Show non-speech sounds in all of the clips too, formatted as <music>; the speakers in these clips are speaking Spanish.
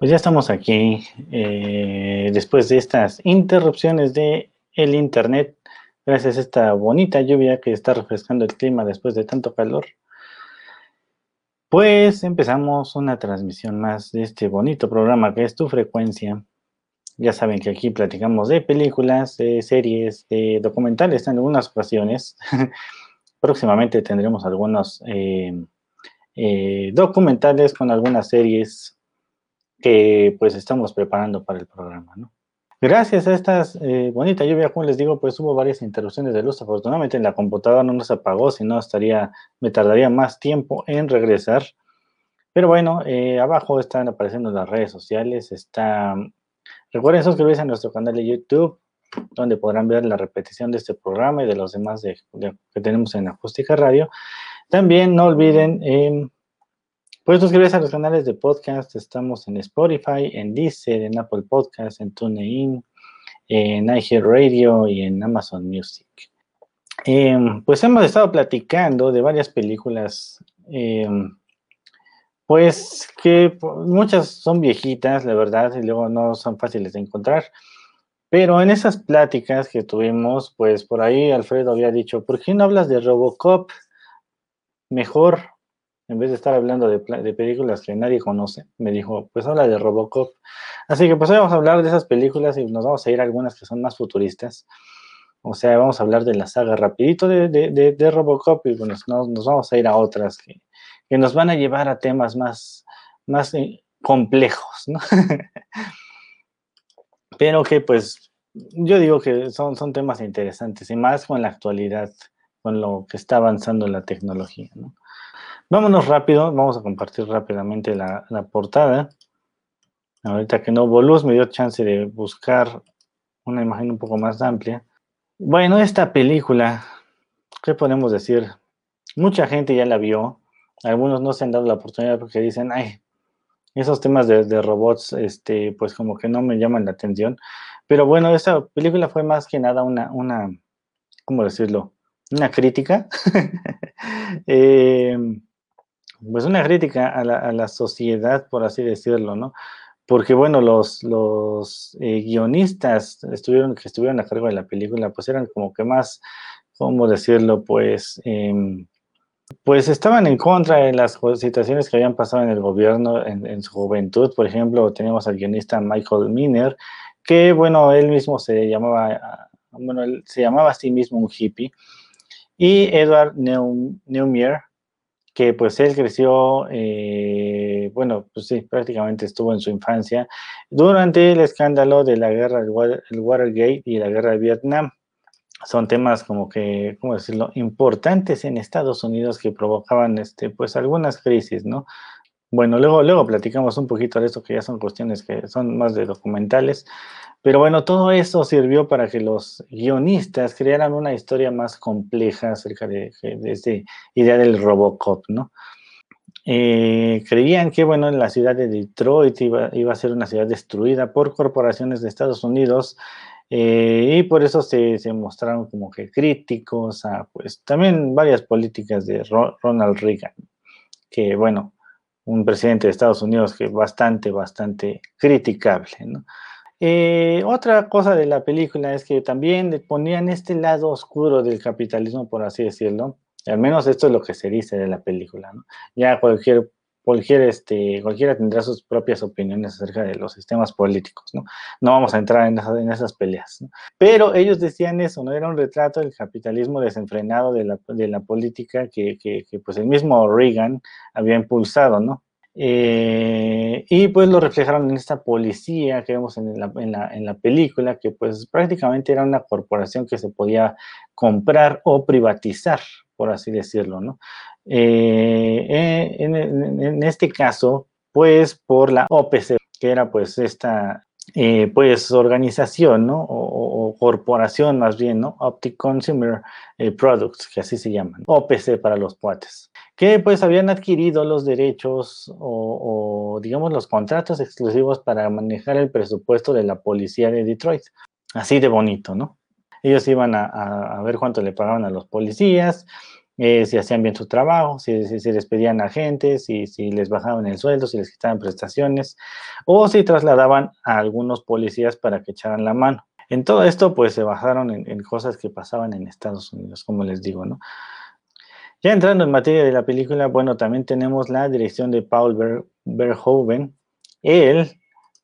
Pues ya estamos aquí eh, después de estas interrupciones de el internet, gracias a esta bonita lluvia que está refrescando el clima después de tanto calor. Pues empezamos una transmisión más de este bonito programa que es Tu Frecuencia. Ya saben que aquí platicamos de películas, de series, de documentales en algunas ocasiones. <laughs> Próximamente tendremos algunos eh, eh, documentales con algunas series que pues estamos preparando para el programa, ¿no? Gracias a estas eh, bonita lluvia, como les digo, pues hubo varias interrupciones de luz. Afortunadamente la computadora no nos apagó, si no estaría, me tardaría más tiempo en regresar. Pero bueno, eh, abajo están apareciendo las redes sociales. Está, recuerden suscribirse a nuestro canal de YouTube, donde podrán ver la repetición de este programa y de los demás que tenemos en Acústica Radio. También no olviden em, Puedes suscribirse a los canales de podcast. Estamos en Spotify, en Deezer, en Apple Podcasts, en TuneIn, en Radio y en Amazon Music. Em, pues hemos estado platicando de varias películas, em, pues que muchas son viejitas, la verdad, y luego no son fáciles de encontrar. Pero en esas pláticas que tuvimos, pues por ahí Alfredo había dicho, ¿por qué no hablas de Robocop? Mejor en vez de estar hablando de, películas que nadie conoce, me dijo, pues habla de Robocop. Así que pues hoy vamos a hablar de esas películas y nos vamos a ir a algunas que son más futuristas. O sea, vamos a hablar de la saga rapidito de, Robocop y bueno, nos, vamos a ir a otras que, nos van a llevar a temas más, más eh, complejos, ¿no? <laughs> Pero que pues yo digo que son, son temas interesantes y más con la actualidad, con lo que está avanzando la tecnología, ¿no? Vámonos rápido, vamos a compartir rápidamente la, portada. Ahorita que no luz, me dio chance de buscar una imagen un poco más amplia. Bueno, esta película, ¿qué podemos decir? Mucha gente ya la vio, algunos no se han dado la oportunidad porque dicen, ay, esos temas de, robots, este, pues como que no me llaman la atención. Pero bueno, esta película fue más que nada una, una ¿cómo decirlo? Una crítica. <laughs> eh, pues una crítica a la, sociedad, por así decirlo, ¿no? Porque, bueno, los, los eh, guionistas estuvieron, que estuvieron a cargo de la película, pues eran como que más, ¿cómo decirlo? Pues, em, pues estaban en contra de las situaciones que habían pasado en el gobierno en, su juventud. Por ejemplo, tenemos al guionista Michael Miner, que, bueno, él mismo se llamaba, bueno, él se llamaba a sí mismo un hippie. Y Edward Neumier, que pues él creció, eh, bueno, pues sí, prácticamente estuvo en su infancia durante el escándalo de la guerra, el Watergate y la guerra de Vietnam. Son temas como que, ¿cómo decirlo?, importantes en Estados Unidos que provocaban, este, pues, algunas crisis, ¿no? Bueno, luego, luego platicamos un poquito de esto, que ya son cuestiones que son más de documentales, pero bueno, todo eso sirvió para que los guionistas crearan una historia más compleja acerca de, esta idea del Robocop, ¿no? Eh, creían que, bueno, en la ciudad de Detroit iba, a ser una ciudad destruida por corporaciones de Estados Unidos eh, y por eso se, mostraron como que críticos a, pues, también varias políticas de Ronald Reagan, que, bueno, un presidente de Estados Unidos que bastante, bastante criticable. Eh, otra cosa de la película es que también ponían este lado oscuro del capitalismo, por así decirlo. Al menos esto es lo que se dice de la película. ¿no? Ya cualquier, cualquier, este, cualquiera tendrá sus propias opiniones acerca de los sistemas políticos. No, no vamos a entrar en, esas, en peleas. Pero ellos decían eso, no era un retrato del capitalismo desenfrenado de la, de la política que, que, pues el mismo Reagan había impulsado, ¿no? Eh, y pues lo reflejaron en esta policía que vemos en la, en, la, película, que pues prácticamente era una corporación que se podía comprar o privatizar, por así decirlo, ¿no? Eh, eh, en, este caso, pues por la OPC, que era pues esta eh, pues organización, ¿no? O, corporación más bien, ¿no? Optic Consumer eh, Products, que así se llaman, OPC para los cuates, que pues habían adquirido los derechos o, digamos los contratos exclusivos para manejar el presupuesto de la policía de Detroit. Así de bonito, ¿no? Ellos iban a, a ver cuánto le pagaban a los policías, eh, si hacían bien su trabajo, si, si, les pedían agentes, si, si les bajaban el sueldo, si les quitaban prestaciones, o si trasladaban a algunos policías para que echaran la mano. En todo esto, pues se basaron en, cosas que pasaban en Estados Unidos, como les digo, ¿no? Ya entrando en materia de la película, bueno, también tenemos la dirección de Paul Verhoeven. Él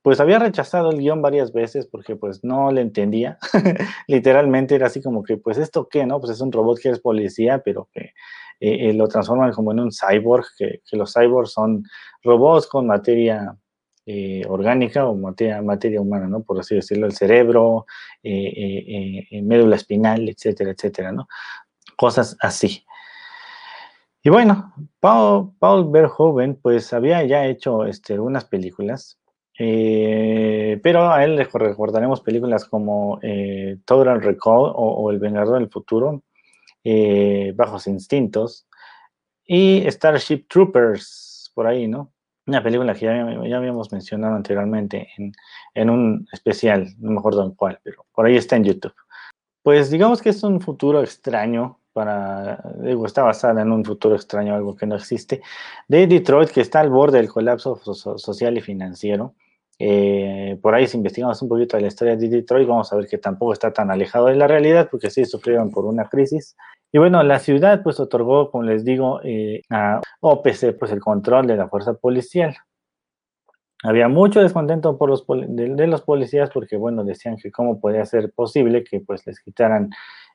pues había rechazado el guion varias veces porque pues no le entendía. <laughs> Literalmente era así como que, pues esto qué, ¿no? Pues es un robot que es policía, pero que eh, eh, lo transforman como en un cyborg, que, los cyborgs son robots con materia eh, orgánica o materia, materia humana, ¿no? Por así decirlo, el cerebro, médula espinal, etcétera, etcétera, ¿no? Cosas así. Y bueno, Paul, Paul Verhoeven pues había ya hecho este, unas películas eh, pero a él le recordaremos películas como eh, Total Recall o, El Vengador del Futuro, eh, Bajos Instintos y Starship Troopers, por ahí, ¿no? Una película que ya, habíamos mencionado anteriormente en, en, un especial, no me acuerdo en cuál, pero por ahí está en YouTube. Pues digamos que es un futuro extraño para, digo, está basada en un futuro extraño, algo que no existe, de Detroit, que está al borde del colapso social y financiero eh, por ahí, si investigamos un poquito de la historia de Detroit, vamos a ver que tampoco está tan alejado de la realidad, porque sí sufrieron por una crisis. Y bueno, la ciudad pues otorgó, como les digo, eh, a OPC pues el control de la fuerza policial. Había mucho descontento por los de, los policías porque, bueno, decían que cómo podía ser posible que pues les quitaran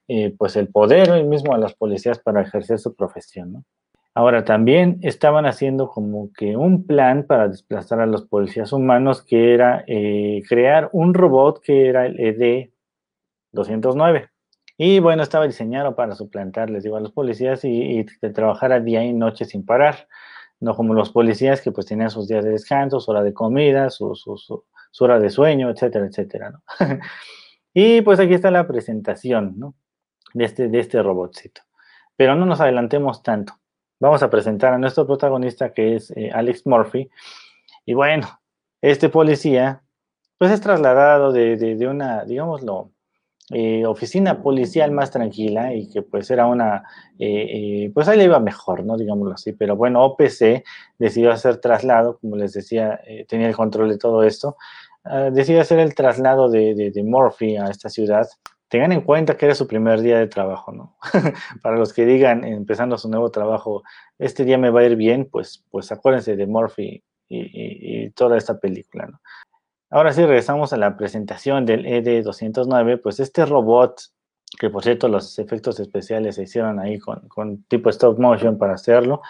eh, pues el poder mismo a los policías para ejercer su profesión, ¿no? Ahora, también estaban haciendo como que un plan para desplazar a los policías humanos, que era eh, crear un robot que era el ED-209. Y bueno, estaba diseñado para suplantar, les a los policías y, trabajar a día y noche sin parar. No como los policías que pues tenían sus días de descanso, su hora de comida, su, hora de sueño, etcétera, etcétera, ¿no? <laughs> y pues aquí está la presentación, ¿no? De este, de este robotcito. Pero no nos adelantemos tanto vamos a presentar a nuestro protagonista que es eh, Alex Murphy. Y bueno, este policía, pues es trasladado de, una, digámoslo, eh, oficina policial más tranquila y que pues era una, eh, pues ahí le iba mejor, ¿no? Digámoslo así. Pero bueno, OPC decidió hacer traslado, como les decía, tenía el control de todo esto. Ah, decidió hacer el traslado de, de Murphy a esta ciudad tengan en cuenta que era su primer día de trabajo, ¿no? <laughs> Para los que digan, empezando su nuevo trabajo, este día me va a ir bien, pues, pues acuérdense de Murphy y, toda esta película, ¿no? Ahora sí, regresamos a la presentación del ED209, pues este robot, que por cierto los efectos especiales se hicieron ahí con, con tipo stop motion para hacerlo,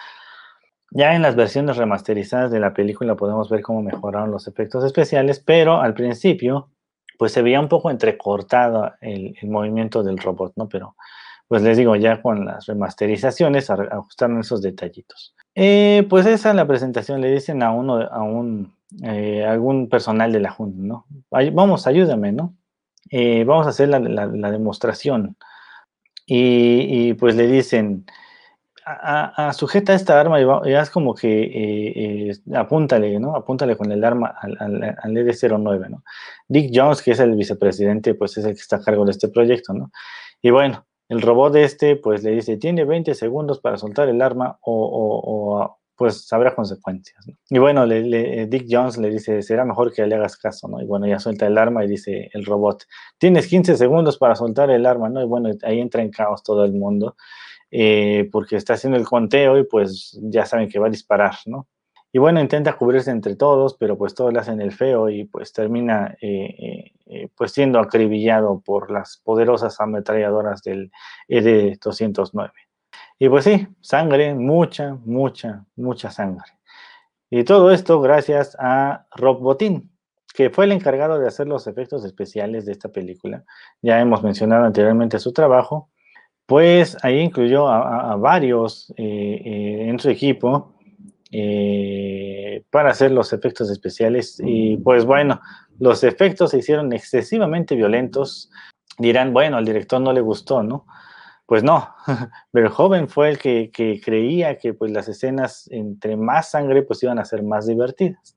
ya en las versiones remasterizadas de la película podemos ver cómo mejoraron los efectos especiales, pero al principio pues se veía un poco entrecortado el, movimiento del robot, ¿no? Pero, pues les digo, ya con las remasterizaciones ajustaron esos detallitos. Eh, pues esa es la presentación, le dicen a uno, a un, eh, algún personal de la Junta, ¿no? vamos, ayúdame, ¿no? Eh, vamos a hacer la, demostración. Y, pues le dicen, a, sujeta esta arma y, haz como que eh, eh, apúntale, ¿no? Apúntale con el arma al, al, ED-09, ¿no? Dick Jones, que es el vicepresidente, pues es el que está a cargo de este proyecto, ¿no? Y bueno, el robot de este, pues le dice, tiene 20 segundos para soltar el arma o, pues habrá consecuencias. ¿no? Y bueno, le, Dick Jones le dice, será mejor que le hagas caso, ¿no? Y bueno, ya suelta el arma y dice el robot, tienes 15 segundos para soltar el arma, ¿no? Y bueno, ahí entra en caos todo el mundo. Eh, porque está haciendo el conteo y pues ya saben que va a disparar, ¿no? Y bueno, intenta cubrirse entre todos, pero pues todos le hacen el feo y pues termina eh, eh, pues siendo acribillado por las poderosas ametralladoras del ED-209. Y pues sí, sangre, mucha, mucha, mucha sangre. Y todo esto gracias a Rob Bottin, que fue el encargado de hacer los efectos especiales de esta película. Ya hemos mencionado anteriormente su trabajo pues ahí incluyó a, varios eh, eh, en su equipo, eh, para hacer los efectos especiales y pues bueno, los efectos se hicieron excesivamente violentos. Dirán, bueno, al director no le gustó, ¿no? Pues no, <laughs> Verhoeven fue el que, creía que pues las escenas entre más sangre pues iban a ser más divertidas.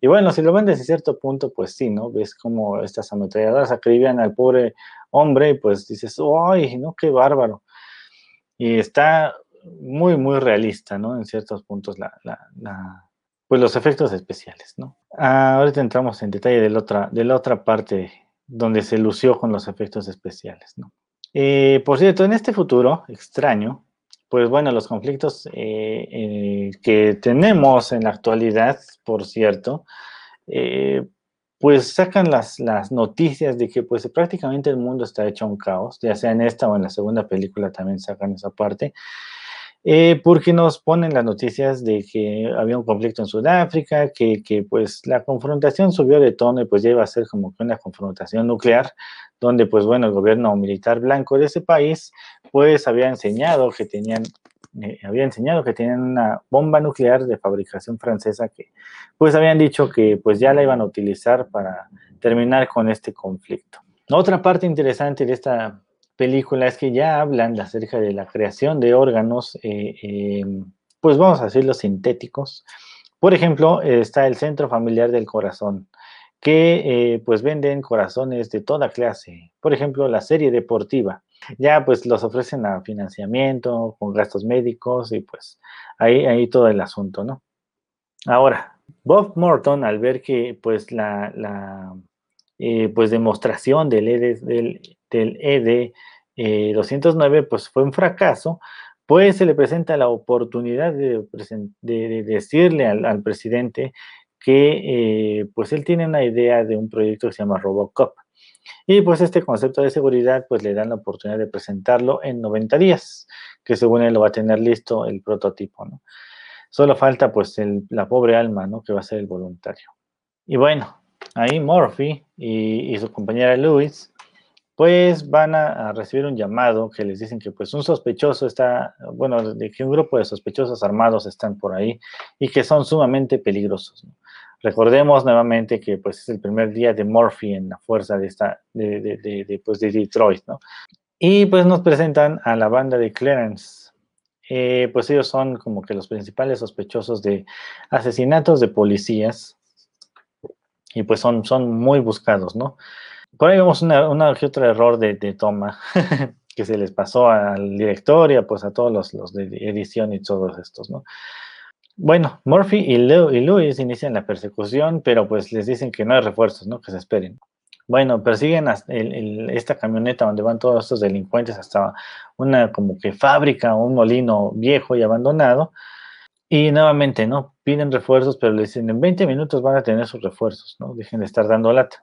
Y bueno, si lo ven desde cierto punto, pues sí, ¿no? Ves como estas ametralladoras acribian al pobre hombre y pues dices, ¡ay, no, qué bárbaro! Y está muy, muy realista, ¿no? En ciertos puntos pues los efectos especiales, ¿no? Ah, ahorita entramos en detalle de la, otra, de la otra parte donde se lució con los efectos especiales, ¿no? Eh, por cierto, en este futuro extraño, pues bueno, los conflictos eh, eh, que tenemos en la actualidad, por cierto, pues sacan las, las noticias de que pues prácticamente el mundo está hecho un caos, ya sea en esta o en la segunda película también sacan esa parte. Eh, porque nos ponen las noticias de que había un conflicto en Sudáfrica, que, que, pues la confrontación subió de tono y pues ya iba a ser como que una confrontación nuclear, donde pues bueno, el gobierno militar blanco de ese país pues había enseñado que tenían, eh, había enseñado que tenían una bomba nuclear de fabricación francesa que pues habían dicho que pues ya la iban a utilizar para terminar con este conflicto. Otra parte interesante de esta película es que ya hablan acerca de la creación de órganos, eh, eh, pues vamos a decirlo, sintéticos. Por ejemplo, está el Centro Familiar del Corazón, que eh, pues venden corazones de toda clase. Por ejemplo, la serie deportiva. Ya pues los ofrecen a financiamiento, con gastos médicos y pues ahí, ahí todo el asunto, ¿no? Ahora, Bob Morton, al ver que pues la, la pues demostración del, del, del ED 209 eh, pues fue un fracaso, pues se le presenta la oportunidad de, decirle al, presidente que eh, pues él tiene una idea de un proyecto que se llama Robocop. Y pues este concepto de seguridad pues le dan la oportunidad de presentarlo en 90 días, que según él lo va a tener listo el prototipo, ¿no? Solo falta pues la pobre alma, ¿no? Que va a ser el voluntario. Y bueno, ahí Murphy y, y su compañera Lewis pues van a, recibir un llamado que les dicen que pues un sospechoso está, bueno, de que un grupo de sospechosos armados están por ahí y que son sumamente peligrosos. Recordemos nuevamente que pues es el primer día de Murphy en la fuerza de esta, de, de, pues, de Detroit, ¿no? Y pues nos presentan a la banda de Clarence. Eh, pues ellos son como que los principales sospechosos de asesinatos de policías y pues son, son muy buscados, ¿no? Por ahí vemos una, una que otro error de, de toma <laughs> que se les pasó al director y pues a todos los, los, de edición y todos estos, ¿no? Bueno, Murphy y, y Louis inician la persecución, pero pues les dicen que no hay refuerzos, ¿no? Que se esperen. Bueno, persiguen el, el, esta camioneta donde van todos estos delincuentes hasta una como que fábrica, un molino viejo y abandonado. Y nuevamente, ¿no? Piden refuerzos, pero les dicen en 20 minutos van a tener sus refuerzos, ¿no? Dejen de estar dando lata.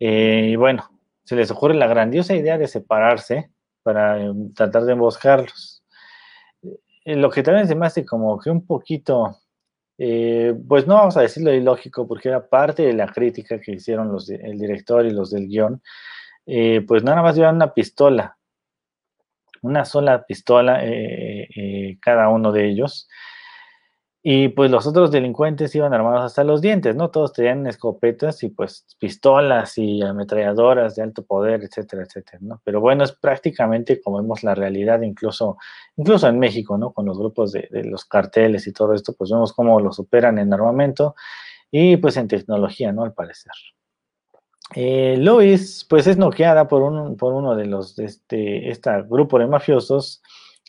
Eh, y bueno, se les ocurre la grandiosa idea de separarse para eh, tratar de emboscarlos. Eh, lo que también se me hace como que un poquito, pues no vamos a decirlo ilógico, porque era parte de la crítica que hicieron los el director y los del guion, pues nada más llevan una pistola, una sola pistola cada uno de ellos. Y pues los otros delincuentes iban armados hasta los dientes, ¿no? Todos tenían escopetas y pues pistolas y ametralladoras de alto poder, etcétera, etcétera, ¿no? Pero bueno, es prácticamente como vemos la realidad, incluso, incluso en México, ¿no? Con los grupos de, los carteles y todo esto, pues vemos cómo los superan en armamento y pues en tecnología, ¿no? Al parecer. Eh, pues es noqueada por, un, por uno de los, de este grupo de mafiosos,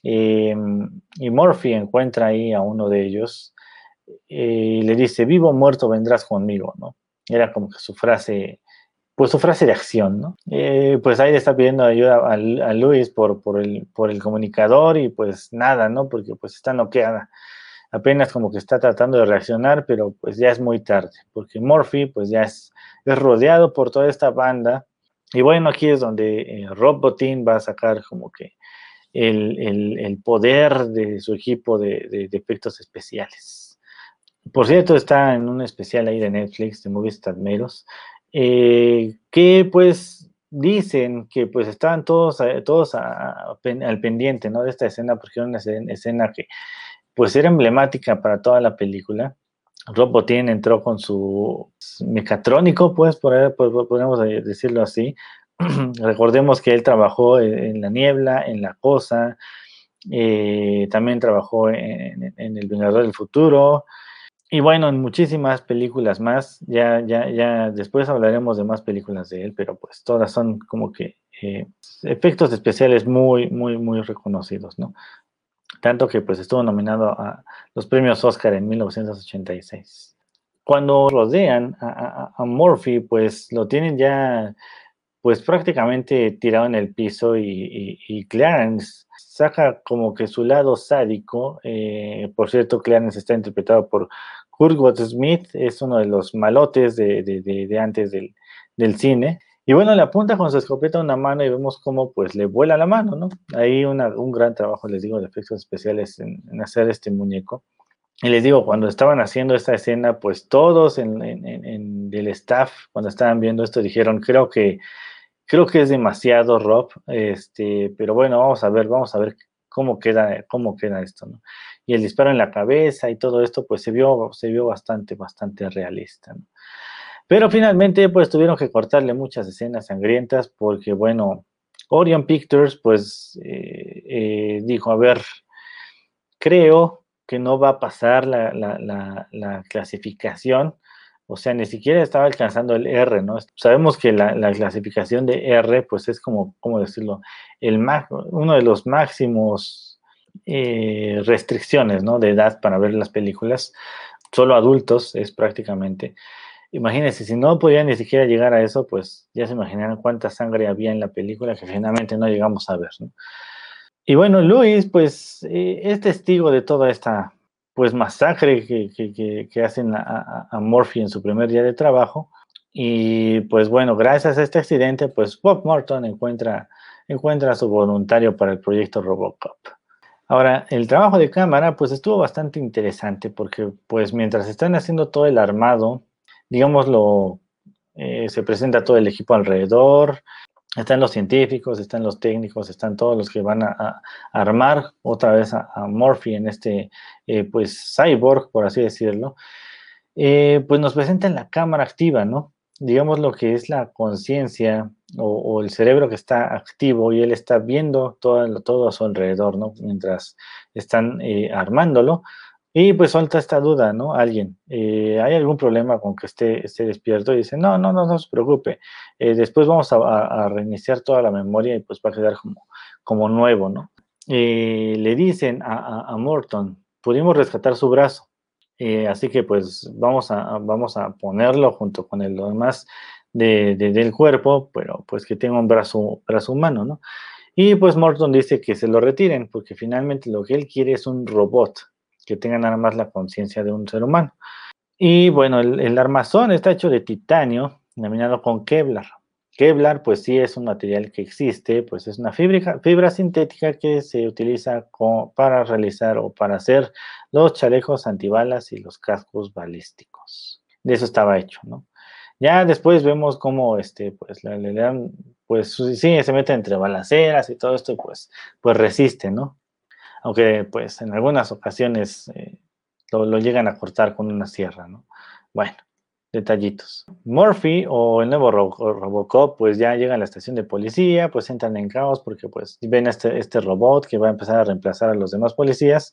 Em, y Murphy encuentra ahí a uno de ellos eh, y le dice, vivo o muerto vendrás conmigo, ¿no? Era como que su frase, pues su frase de acción, ¿no? Eh, pues ahí le está pidiendo ayuda a, Luis por, por, el, por el comunicador y pues nada, ¿no? Porque pues está noqueada. Apenas como que está tratando de reaccionar, pero pues ya es muy tarde, porque Murphy pues ya es, es rodeado por toda esta banda. Y bueno, aquí es donde eh, Rob Bottin va a sacar como que el, poder de su equipo de, efectos especiales. Por cierto, está en un especial ahí de Netflix, de Movies Meros, eh, que pues dicen que pues estaban todos, eh, todos al pendiente ¿no? de esta escena, porque era una escena que pues era emblemática para toda la película. Robotín entró con su mecatrónico, pues, podemos decirlo así. <clears throat> Recordemos que él trabajó en, La Niebla, en La Cosa, eh, también trabajó en, El Vengador del Futuro, y bueno, en muchísimas películas más. Ya, ya, ya después hablaremos de más películas de él, pero pues todas son como que eh, efectos especiales muy, muy, muy reconocidos, ¿no? Tanto que pues estuvo nominado a los premios Oscar en 1986. Cuando rodean a, a, Murphy, pues lo tienen ya pues prácticamente tirado en el piso y, y, Clarence saca como que su lado sádico. Eh, por cierto, Clarence está interpretado por Kurt Smith, es uno de los malotes de, de, de, antes del, del, cine. Y bueno, le apunta con su escopeta una mano y vemos cómo pues le vuela la mano, ¿no? Ahí un gran trabajo, les digo, de efectos especiales en, hacer este muñeco. Y les digo, cuando estaban haciendo esta escena, pues todos en, del staff, cuando estaban viendo esto, dijeron, creo que, creo que es demasiado, Rob, este, pero bueno, vamos a ver, vamos a ver cómo queda, cómo queda esto, ¿no? Y el disparo en la cabeza y todo esto, pues se vio, se vio bastante, bastante realista. Pero finalmente, pues tuvieron que cortarle muchas escenas sangrientas porque, bueno, Orion Pictures, pues eh, eh, dijo, a ver, creo que no va a pasar la, clasificación, o sea, ni siquiera estaba alcanzando el R, ¿no? Sabemos que la, clasificación de R, pues es como, ¿cómo decirlo? El uno de los máximos eh, restricciones, ¿no? De edad para ver las películas, solo adultos es prácticamente. Imagínense, si no podían ni siquiera llegar a eso, pues ya se imaginarán cuánta sangre había en la película que finalmente no llegamos a ver, ¿no? Y bueno, Luis, pues eh, es testigo de toda esta pues masacre que, hacen a, a, Murphy en su primer día de trabajo. Y pues bueno, gracias a este accidente, pues Bob Morton encuentra, encuentra a su voluntario para el proyecto Robocop. Ahora, el trabajo de cámara pues estuvo bastante interesante porque pues mientras están haciendo todo el armado, digámoslo, eh, se presenta todo el equipo alrededor, están los científicos, están los técnicos, están todos los que van a, armar otra vez a, a, Murphy en este, eh, pues, cyborg, por así decirlo, eh, pues nos presentan la cámara activa, ¿no? Digamos lo que es la conciencia o, el cerebro que está activo y él está viendo todo, todo a su alrededor, ¿no? Mientras están armándolo. Y pues suelta esta duda, ¿no? Alguien, eh, ¿hay algún problema con que esté, esté despierto? Y dice, no, no, no, no se preocupe. Eh, después vamos a, reiniciar toda la memoria y pues va a quedar como, como nuevo, ¿no? Eh, le dicen a, Morton, pudimos rescatar su brazo. así que pues vamos a, vamos a ponerlo junto con el, demás de, del cuerpo, pero pues que tenga un brazo, brazo humano, ¿no? Y pues Morton dice que se lo retiren porque finalmente lo que él quiere es un robot que tenga nada más la conciencia de un ser humano. Y bueno, el, armazón está hecho de titanio, denominado con Kevlar. Kevlar, pues sí es un material que existe, pues es una fibra, fibra sintética que se utiliza para realizar o para hacer los chalecos antibalas y los cascos balísticos. De eso estaba hecho, ¿no? Ya después vemos cómo, este, pues, le, dan, pues sí, se mete entre balaceras y todo esto, pues, pues resiste, ¿no? Aunque pues en algunas ocasiones eh, lo, llegan a cortar con una sierra, ¿no? Bueno, detallitos. Murphy o el nuevo Robocop pues ya llega a la estación de policía, pues entran en caos porque pues ven este, este robot que va a empezar a reemplazar a los demás policías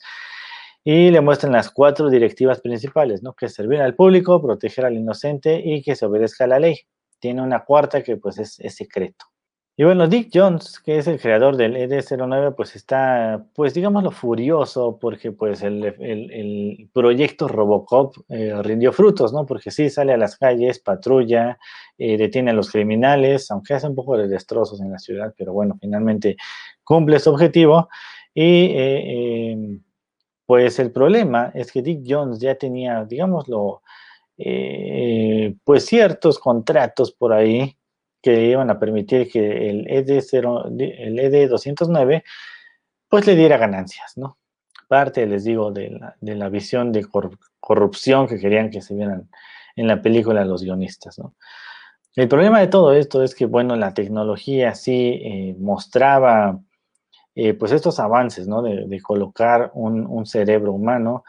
y le muestran las cuatro directivas principales, ¿no? Que es servir al público, proteger al inocente y que se obedezca a la ley. Tiene una cuarta que pues es, es secreto. Y bueno, Dick Jones, que es el creador del ED09, pues está, pues digámoslo, furioso porque pues el, proyecto Robocop eh, rindió frutos, ¿no? Porque sí, sale a las calles, patrulla, eh, detiene a los criminales, aunque hace un poco de destrozos en la ciudad, pero bueno, finalmente cumple su objetivo. Y eh, em, pues el problema es que Dick Jones ya tenía, digámoslo, pues ciertos contratos por ahí que iban a permitir que el ED0, el ED209 pues le diera ganancias, ¿no? Parte, les digo, de la, de la visión de corrupción que querían que se vieran en la película los guionistas, ¿no? El problema de todo esto es que, bueno, la tecnología sí eh, mostraba, eh, pues, estos avances, ¿no? De, colocar un, cerebro humano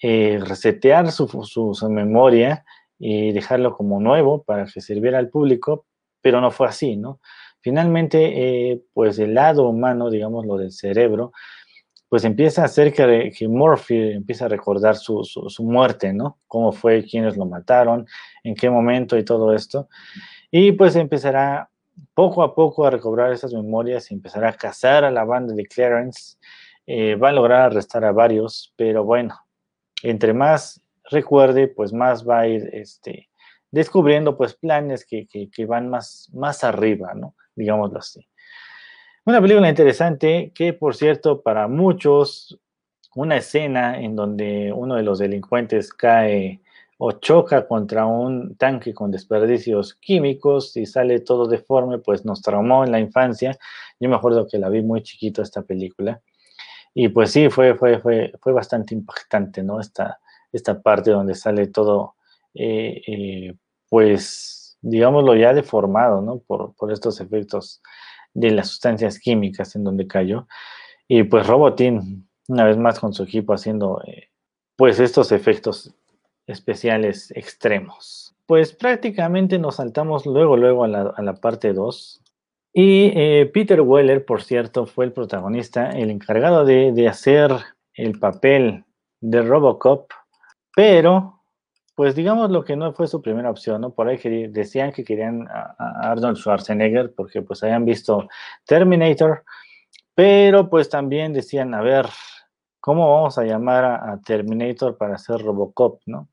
eh, resetear su, su, memoria y dejarlo como nuevo para que sirviera al público, pero no fue así, ¿no? Finalmente, eh, pues el lado humano, digamos, lo del cerebro, pues empieza a hacer que, que Murphy empieza a recordar su, su, muerte, ¿no? Cómo fue, quiénes lo mataron, en qué momento y todo esto. Y pues empezará poco a poco a recobrar esas memorias y empezará a cazar a la banda de Clarence. Eh, va a lograr arrestar a varios, pero bueno, entre más recuerde, pues más va a ir este, descubriendo pues planes que, que, van más, más arriba, ¿no? Digámoslo así. Una película interesante que, por cierto, para muchos, una escena en donde uno de los delincuentes cae o choca contra un tanque con desperdicios químicos y sale todo deforme, pues nos traumó en la infancia. Yo me acuerdo que la vi muy chiquito esta película. Y pues sí, fue, fue, fue, fue bastante impactante, ¿no? Esta, esta parte donde sale todo, eh, eh, pues, digámoslo ya deformado, ¿no? Por, por estos efectos de las sustancias químicas en donde cayó. Y pues Robotín, una vez más con su equipo haciendo, eh, pues, estos efectos especiales extremos. Pues prácticamente nos saltamos luego, luego a la, parte 2. Y Peter Weller, por cierto, fue el protagonista, el encargado de, hacer el papel de Robocop, pero, pues digamos lo que no fue su primera opción, ¿no? Por ahí decían que querían a, Arnold Schwarzenegger porque pues habían visto Terminator, pero pues también decían, a ver, ¿cómo vamos a llamar a Terminator para hacer Robocop, ¿no?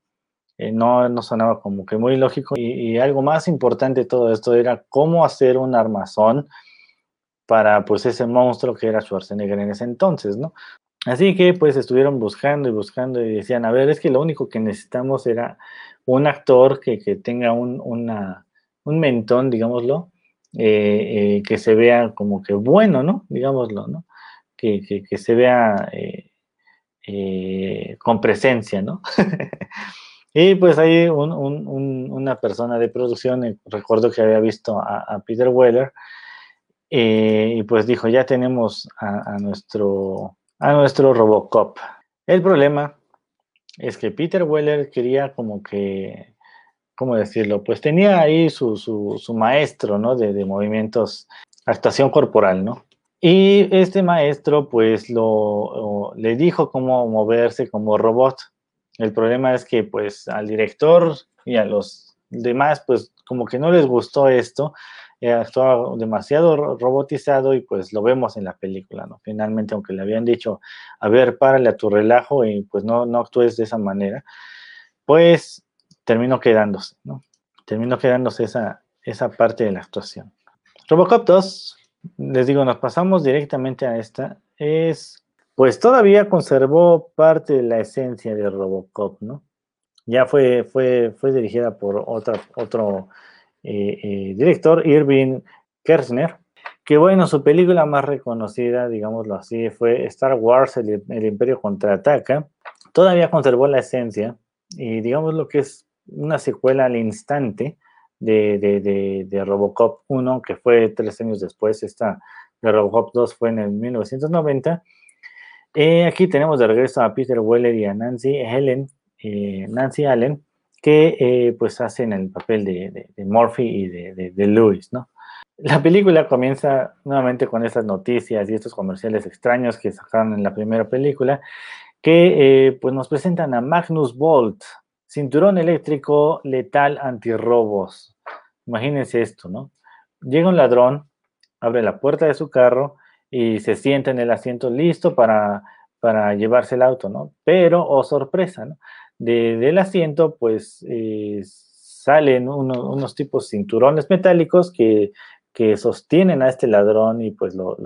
Eh, no, no sonaba como que muy lógico. Y, algo más importante de todo esto era cómo hacer un armazón para pues ese monstruo que era Schwarzenegger en ese entonces, ¿no? Así que pues estuvieron buscando y buscando y decían, a ver, es que lo único que necesitamos era un actor que, tenga un, un mentón, digámoslo, eh, eh, que se vea como que bueno, ¿no? Digámoslo, ¿no? Que, que se vea con presencia, ¿no? <laughs> Y pues ahí una persona de producción, eh, recuerdo que había visto a, Peter Weller, eh, y pues dijo, ya tenemos a, nuestro, a nuestro Robocop. El problema es que Peter Weller quería como que, ¿cómo decirlo? Pues tenía ahí su, su, maestro, ¿no? De, movimientos, actuación corporal, ¿no? Y este maestro pues lo, le dijo cómo moverse como robot. El problema es que pues al director y a los demás pues como que no les gustó esto, eh, demasiado robotizado y pues lo vemos en la película, ¿no? Finalmente, aunque le habían dicho, a ver, párale a tu relajo y pues no, no actúes de esa manera, pues terminó quedándose, ¿no? Terminó quedándose esa, esa parte de la actuación. Robocop 2, les digo, nos pasamos directamente a esta, es pues todavía conservó parte de la esencia de Robocop, ¿no? Ya fue, fue, fue dirigida por otra, otro director, Irving Kershner, que bueno, su película más reconocida, digámoslo así, fue Star Wars, el, Imperio Contraataca. Todavía conservó la esencia y digamos lo que es una secuela al instante de, de, de Robocop 1, que fue tres años después, esta de Robocop 2 fue en el 1990 eh, aquí tenemos de regreso a Peter Weller y a Nancy Helen, eh, Nancy Allen, que eh, pues hacen el papel de, Murphy y de, de, Lewis, ¿no? La película comienza nuevamente con estas noticias y estos comerciales extraños que sacaron en la primera película, que pues nos presentan a Magnus Bolt, cinturón eléctrico letal antirrobos. Imagínense esto, ¿no? Llega un ladrón, abre la puerta de su carro y se sienta en el asiento listo para, para llevarse el auto, ¿no? Pero, oh sorpresa, ¿no? Del asiento, pues, eh, salen unos tipos cinturones metálicos que, que, sostienen a este ladrón y pues lo,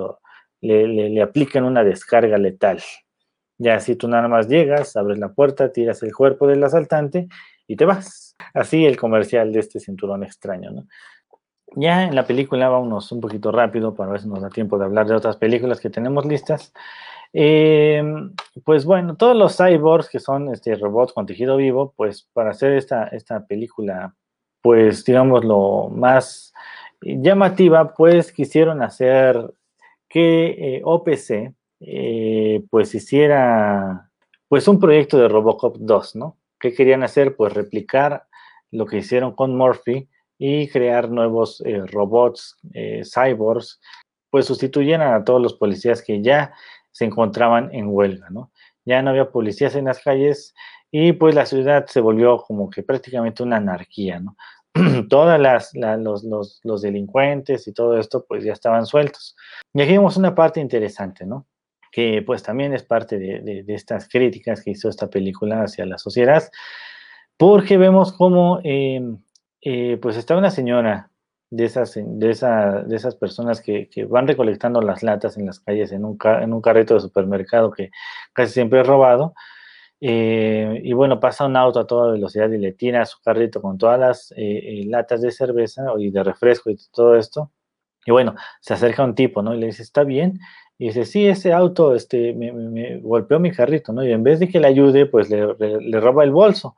le, le, aplican una descarga letal. Ya si tú nada más llegas, abres la puerta, tiras el cuerpo del asaltante y te vas. Así el comercial de este cinturón extraño. Ya en la película, vámonos un poquito rápido para ver si nos da tiempo de hablar de otras películas que tenemos listas. Em, pues bueno, todos los cyborgs que son este, robots con tejido vivo, pues para hacer esta, esta película, pues digamos lo más llamativa, pues quisieron hacer que eh, OPC eh, pues hiciera pues un proyecto de Robocop 2, ¿no? ¿Qué querían hacer? Pues replicar lo que hicieron con Murphy y crear nuevos eh, robots, eh, cyborgs, pues sustituyeran a todos los policías que ya se encontraban en huelga, ¿no? Ya no había policías en las calles y pues la ciudad se volvió como que prácticamente una anarquía, ¿no? <clears throat> Todas las, los, los, los, delincuentes y todo esto pues ya estaban sueltos. Y aquí vemos una parte interesante, ¿no? Que pues también es parte de, de, estas críticas que hizo esta película hacia la sociedad, porque vemos cómo eh, eh, pues está una señora de esas, de esa, de esas personas que, que, van recolectando las latas en las calles en un, en un carrito de supermercado que casi siempre es robado. Eh, y bueno, pasa un auto a toda velocidad y le tira su carrito con todas las eh, latas de cerveza y de refresco y todo esto. Y bueno, se acerca un tipo, ¿no? Y le dice, ¿está bien? Y dice, sí, ese auto este, me, golpeó mi carrito, ¿no? Y en vez de que le ayude, pues le, le, le roba el bolso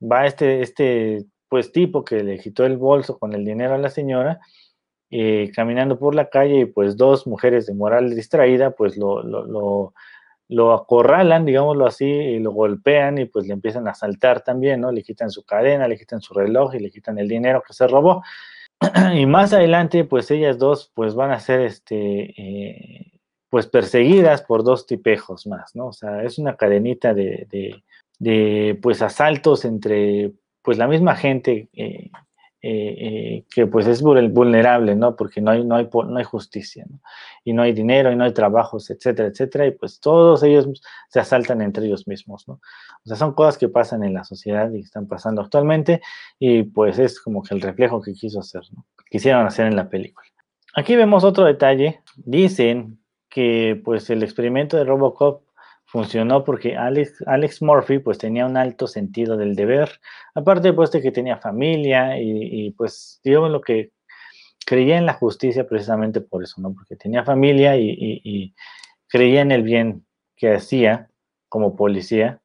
va este, este pues tipo que le quitó el bolso con el dinero a la señora, eh, caminando por la calle y pues dos mujeres de moral distraída pues lo, lo, lo, acorralan, digámoslo así, y lo golpean y pues le empiezan a saltar también, ¿no? Le quitan su cadena, le quitan su reloj y le quitan el dinero que se robó. <clears throat> y más adelante pues ellas dos pues van a ser este... Eh, pues perseguidas por dos tipejos más, ¿no? O sea, es una cadenita de, de, de pues asaltos entre pues la misma gente eh, eh, eh, que pues es vulnerable, ¿no? Porque no hay, no hay, no hay justicia, ¿no? Y no hay dinero, y no hay trabajos, etcétera, etcétera, y pues todos ellos se asaltan entre ellos mismos, ¿no? O sea, son cosas que pasan en la sociedad y están pasando actualmente, y pues es como que el reflejo que quiso hacer, ¿no? Quisieron hacer en la película. Aquí vemos otro detalle. Dicen que pues el experimento de Robocop funcionó porque Alex, Alex Murphy pues tenía un alto sentido del deber, aparte pues de que tenía familia y, pues digamos lo que creía en la justicia precisamente por eso, ¿no? Porque tenía familia y creía en el bien que hacía como policía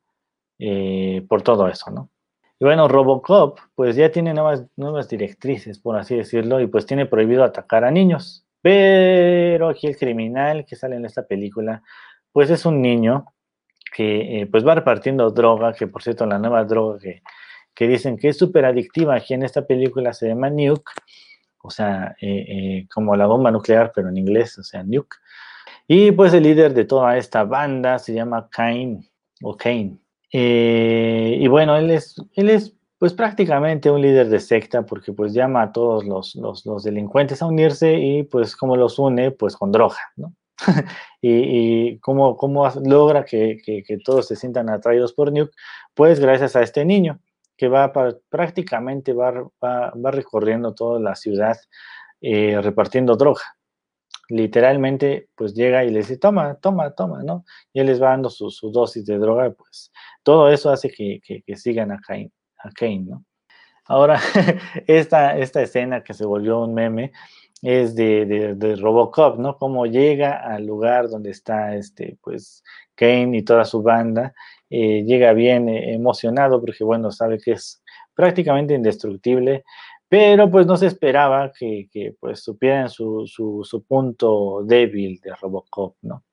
eh, por todo eso, ¿no? Y bueno, Robocop pues ya tiene nuevas, nuevas directrices, por así decirlo, y pues tiene prohibido atacar a niños. Pero aquí el criminal que sale en esta película, pues es un niño que eh, pues va repartiendo droga, que por cierto la nueva droga que, que dicen que es súper adictiva aquí en esta película se llama Nuke, o sea, eh, eh, como la bomba nuclear, pero en inglés, o sea, Nuke. Y pues el líder de toda esta banda se llama Kane, o Kane. y bueno, él es, él es pues prácticamente un líder de secta porque pues llama a todos los, los, los delincuentes a unirse y pues como los une, pues con droga, ¿no? <laughs> y, y cómo, cómo, logra que, que, que, todos se sientan atraídos por Nuke, pues gracias a este niño que va para, prácticamente va, va, va, recorriendo toda la ciudad eh, repartiendo droga. Literalmente, pues llega y le dice, toma, toma, toma, ¿no? Y él les va dando su, su dosis de droga, pues todo eso hace que, que, que sigan a Kane, a Kane, ¿no? Ahora, <laughs> esta, esta escena que se volvió un meme, es de, de, de, Robocop, ¿no? Cómo llega al lugar donde está este, pues, Kane y toda su banda, eh, llega bien eh, emocionado porque, bueno, sabe que es prácticamente indestructible, pero pues no se esperaba que, que pues supieran su, su, su, punto débil de Robocop, ¿no?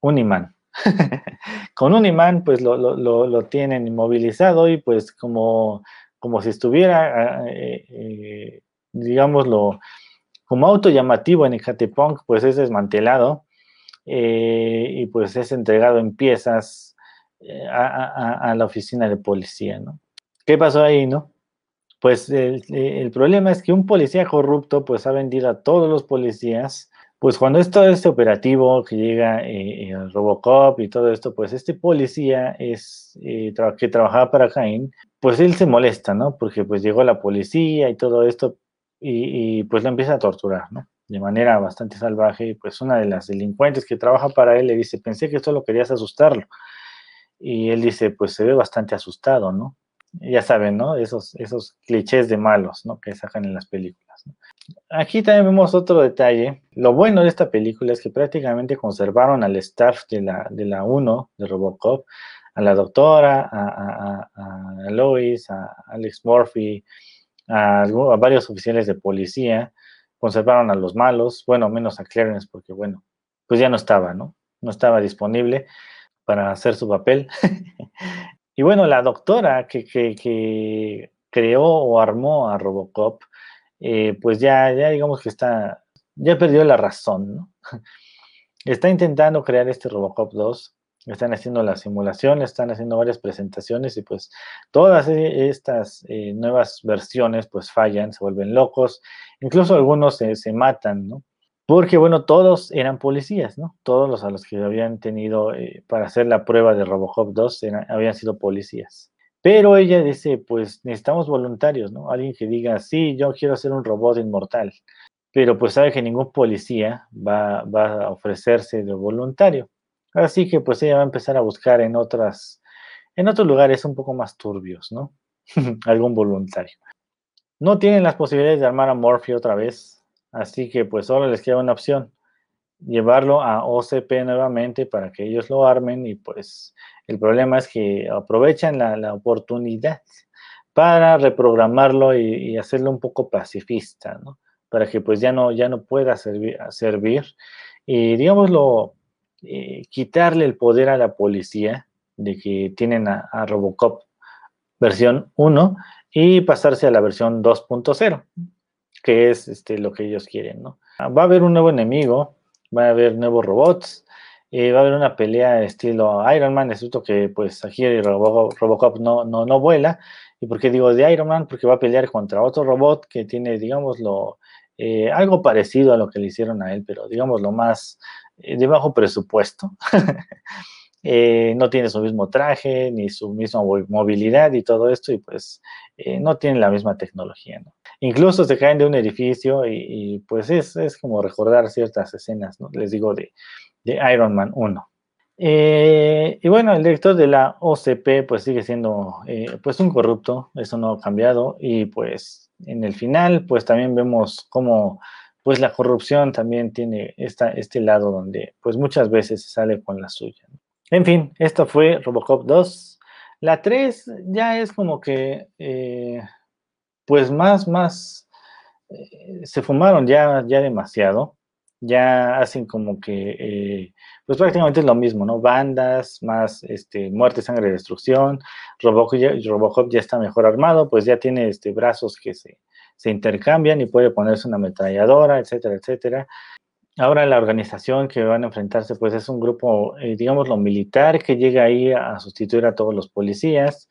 Un imán. <laughs> Con un imán, pues lo, lo, lo, tienen inmovilizado y pues como, como si estuviera, eh, eh digámoslo, como auto llamativo en Ecatepunk, pues es desmantelado eh, y pues es entregado en piezas eh, a, la oficina de policía, ¿no? ¿Qué pasó ahí, no? Pues el, el, problema es que un policía corrupto pues ha vendido a todos los policías, pues cuando es todo este operativo que llega eh, el Robocop y todo esto, pues este policía es eh, que trabajaba para Cain, pues él se molesta, ¿no? Porque pues llegó la policía y todo esto, y, pues lo empieza a torturar, ¿no? De manera bastante salvaje. Y pues una de las delincuentes que trabaja para él le dice, pensé que solo querías asustarlo. Y él dice, pues se ve bastante asustado, ¿no? Ya saben, ¿no? Esos, esos clichés de malos, ¿no? Que sacan en las películas. Aquí también vemos otro detalle. Lo bueno de esta película es que prácticamente conservaron al staff de la, de la 1, de Robocop, a la doctora, a, a, a, a Lois, a Alex Murphy, a, varios oficiales de policía, conservaron a los malos, bueno, menos a Clarence porque, bueno, pues ya no estaba, ¿no? No estaba disponible. para hacer su papel. <laughs> y bueno, la doctora que, que, creó o armó a Robocop, eh, pues ya, ya digamos que está, ya perdió la razón, ¿no? <laughs> Está intentando crear este Robocop 2, están haciendo la simulación, están haciendo varias presentaciones y pues todas e, estas eh, nuevas versiones pues fallan, se vuelven locos, incluso algunos se, matan, ¿no? Porque, bueno, todos eran policías, ¿no? Todos los a los que habían tenido eh, para hacer la prueba de Robocop 2 habían sido policías. Pero ella dice, pues necesitamos voluntarios, ¿no? Alguien que diga, sí, yo quiero ser un robot inmortal. Pero pues sabe que ningún policía va a ofrecerse de voluntario. Así que pues ella va a empezar a buscar en otras, en otros lugares un poco más turbios, ¿no? <laughs> Algún voluntario. No tienen las posibilidades de armar a Morphy otra vez, Así que pues solo les queda una opción, llevarlo a OCP nuevamente para que ellos lo armen y pues el problema es que aprovechan la, oportunidad para reprogramarlo y, hacerlo un poco pacifista, ¿no? Para que pues ya no, ya no pueda servir, servir y digámoslo, eh, quitarle el poder a la policía de que tienen a, Robocop versión 1 y pasarse a la versión 2.0 que es este, lo que ellos quieren, ¿no? Va a haber un nuevo enemigo, va a haber nuevos robots, eh, va a haber una pelea estilo Iron Man, es cierto que pues aquí Robocop no, no, no vuela. ¿Y por qué digo de Iron Man? Porque va a pelear contra otro robot que tiene, digámoslo, eh, algo parecido a lo que le hicieron a él, pero digámoslo más de bajo presupuesto. <laughs> no tiene su mismo traje, ni su misma movilidad y todo esto, y pues no tiene la misma tecnología, ¿no? Incluso se caen de un edificio y, pues es, es, como recordar ciertas escenas. Les digo, de, de Iron Man 1. Eh, y bueno, el director de la OCP pues sigue siendo eh, pues un corrupto, eso no ha cambiado y pues en el final pues también vemos cómo pues la corrupción también tiene esta, este lado donde pues muchas veces se sale con la suya. En fin, esto fue Robocop 2. La 3 ya es como que eh, pues más, más, eh, se fumaron ya, ya demasiado, ya hacen como que, eh, pues prácticamente es lo mismo, ¿no? Bandas, más este, muerte, sangre, destrucción, Robocop ya, Robocop ya está mejor armado, pues ya tiene este, brazos que se, se intercambian y puede ponerse una ametralladora, etcétera, etcétera. Ahora la organización que van a enfrentarse, pues es un grupo, eh, digamos, lo militar que llega ahí a sustituir a todos los policías.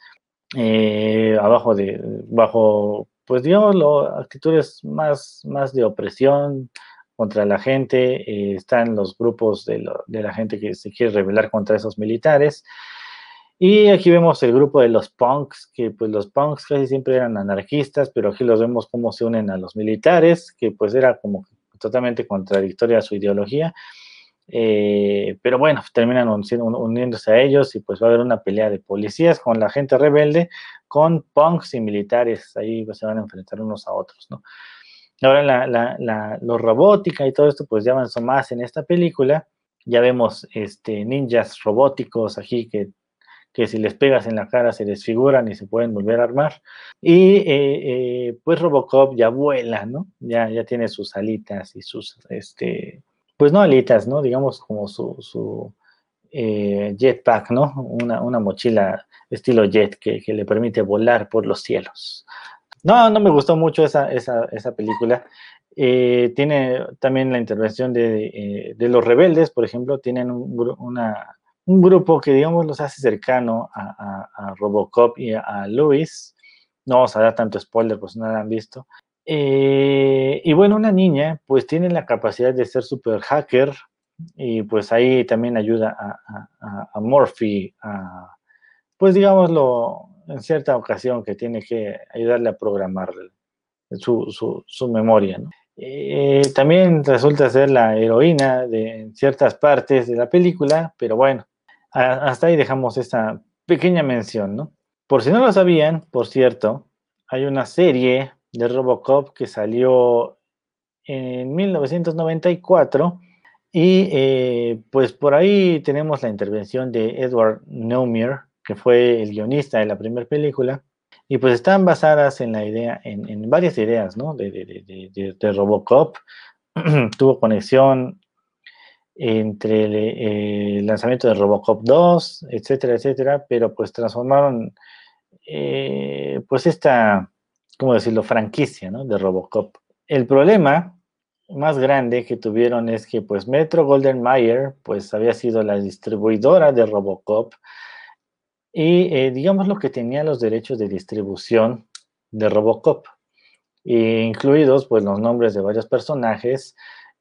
Eh, abajo de, bajo, pues digamos, actitudes más, más de opresión contra la gente, eh, están los grupos de, la gente que se quiere rebelar contra esos militares. Y aquí vemos el grupo de los punks, que pues los punks casi siempre eran anarquistas, pero aquí los vemos cómo se unen a los militares, que pues era como totalmente contradictoria a su ideología. Eh, pero bueno, terminan uniéndose a ellos y pues va a haber una pelea de policías con la gente rebelde, con punks y militares, ahí pues, se van a enfrentar unos a otros, ¿no? Ahora la, la, la lo robótica y todo esto pues ya avanzó más en esta película, ya vemos este, ninjas robóticos aquí que, que si les pegas en la cara se desfiguran y se pueden volver a armar. Y eh, eh, pues Robocop ya vuela, ¿no? Ya, ya tiene sus alitas y sus, este, pues no alitas, ¿no? Digamos como su, su eh, jetpack, ¿no? Una, una, mochila estilo jet que, que, le permite volar por los cielos. No, no me gustó mucho esa, esa, esa película. Eh, tiene también la intervención de, eh, de, los rebeldes, por ejemplo, tienen un, una, un, grupo que, digamos, los hace cercano a, a, Robocop y a, a Lewis. No vamos a dar tanto spoiler, pues no lo han visto. Eh, y bueno, una niña pues tiene la capacidad de ser super hacker y pues ahí también ayuda a, a, a pues digámoslo, en cierta ocasión que tiene que ayudarle a programar su, su, su memoria. Eh, también resulta ser la heroína de ciertas partes de la película, pero bueno, hasta ahí dejamos esta pequeña mención, ¿no? Por si no lo sabían, por cierto, hay una serie de Robocop que salió en 1994 y eh, pues por ahí tenemos la intervención de Edward Neumir, que fue el guionista de la primera película, y pues están basadas en la idea, en, varias ideas, ¿no? De Robocop. <clears throat> Tuvo conexión entre eh, el, lanzamiento de Robocop 2, etcétera, etcétera, pero pues transformaron eh, pues esta, ¿cómo decirlo?, franquicia. De Robocop. El problema más grande que tuvieron es que pues Metro Golden Mayer pues había sido la distribuidora de Robocop y eh, digamos lo que tenía los derechos de distribución de Robocop, incluidos pues los nombres de varios personajes,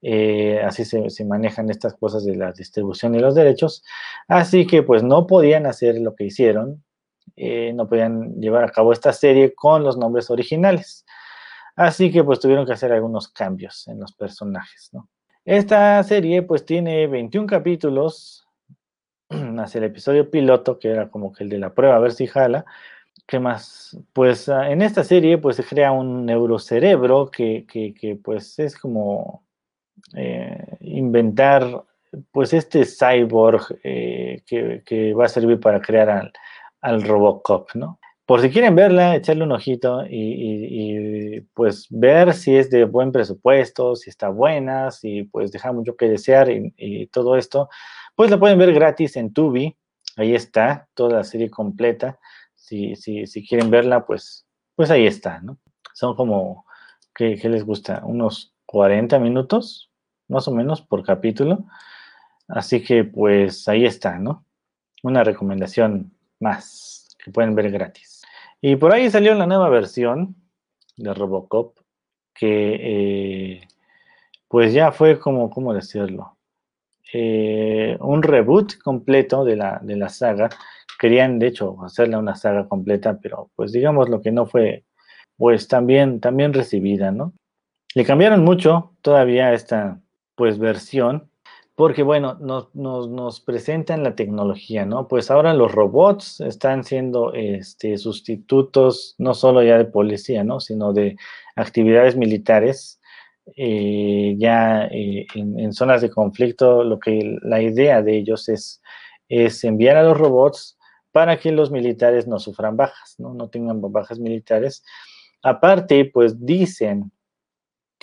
eh, así se, manejan estas cosas de la distribución y los derechos, así que pues no podían hacer lo que hicieron, eh, no podían llevar a cabo esta serie con los nombres originales, así que pues tuvieron que hacer algunos cambios en los personajes, Esta serie pues tiene 21 capítulos, <clears throat> hacia el episodio piloto, que era como que el de la prueba, a ver si jala, ¿Qué más? Pues ah, en esta serie pues se crea un neurocerebro que, que pues es como eh, inventar pues este cyborg eh, que, va a servir para crear al, al, Robocop, ¿no? Por si quieren verla, echarle un ojito y, pues ver si es de buen presupuesto, si está buena, si pues deja mucho que desear y, todo esto, pues la pueden ver gratis en Tubi, ahí está, toda la serie completa, si, si, si quieren verla, pues, pues ahí está, ¿no? Son como, ¿qué, qué les gusta? Unos 40 minutos, más o menos, por capítulo. Así que pues ahí está, ¿no? Una recomendación más que pueden ver gratis. Y por ahí salió la nueva versión de Robocop que eh, pues ya fue como, ¿cómo decirlo? Eh, un reboot completo de la, de la saga. Querían, de hecho, hacerle una saga completa, pero pues digamos lo que no fue, pues también, también recibida, ¿no? Le cambiaron mucho todavía esta pues versión, porque bueno, nos, nos, presentan la tecnología, ¿no? Pues ahora los robots están siendo este, sustitutos no solo ya de policía, ¿no? Sino de actividades militares. Eh, ya eh, en, en, zonas de conflicto, lo que la idea de ellos es, es enviar a los robots para que los militares no sufran bajas, ¿no? No tengan bajas militares. Aparte, pues dicen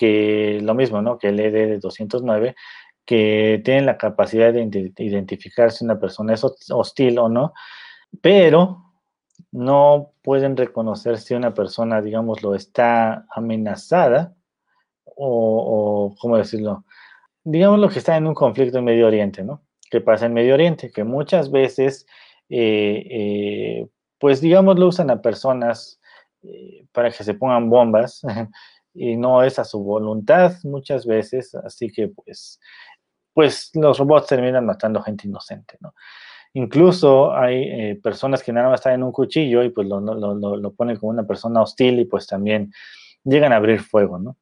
que lo mismo, ¿no? Que el ED 209, que tienen la capacidad de identificar si una persona es hostil o no, pero no pueden reconocer si una persona, digamos, lo está amenazada o, ¿cómo decirlo? Digamos lo que está en un conflicto en Medio Oriente, ¿no? ¿Qué pasa en Medio Oriente? Que muchas veces, eh, eh, pues digamos, lo usan a personas eh, para que se pongan bombas <laughs> y no es a su voluntad muchas veces, así que pues, pues los robots terminan matando gente inocente, ¿no? Incluso hay eh, personas que nada más están en un cuchillo y pues lo, lo, ponen como una persona hostil y pues también llegan a abrir fuego, ¿no?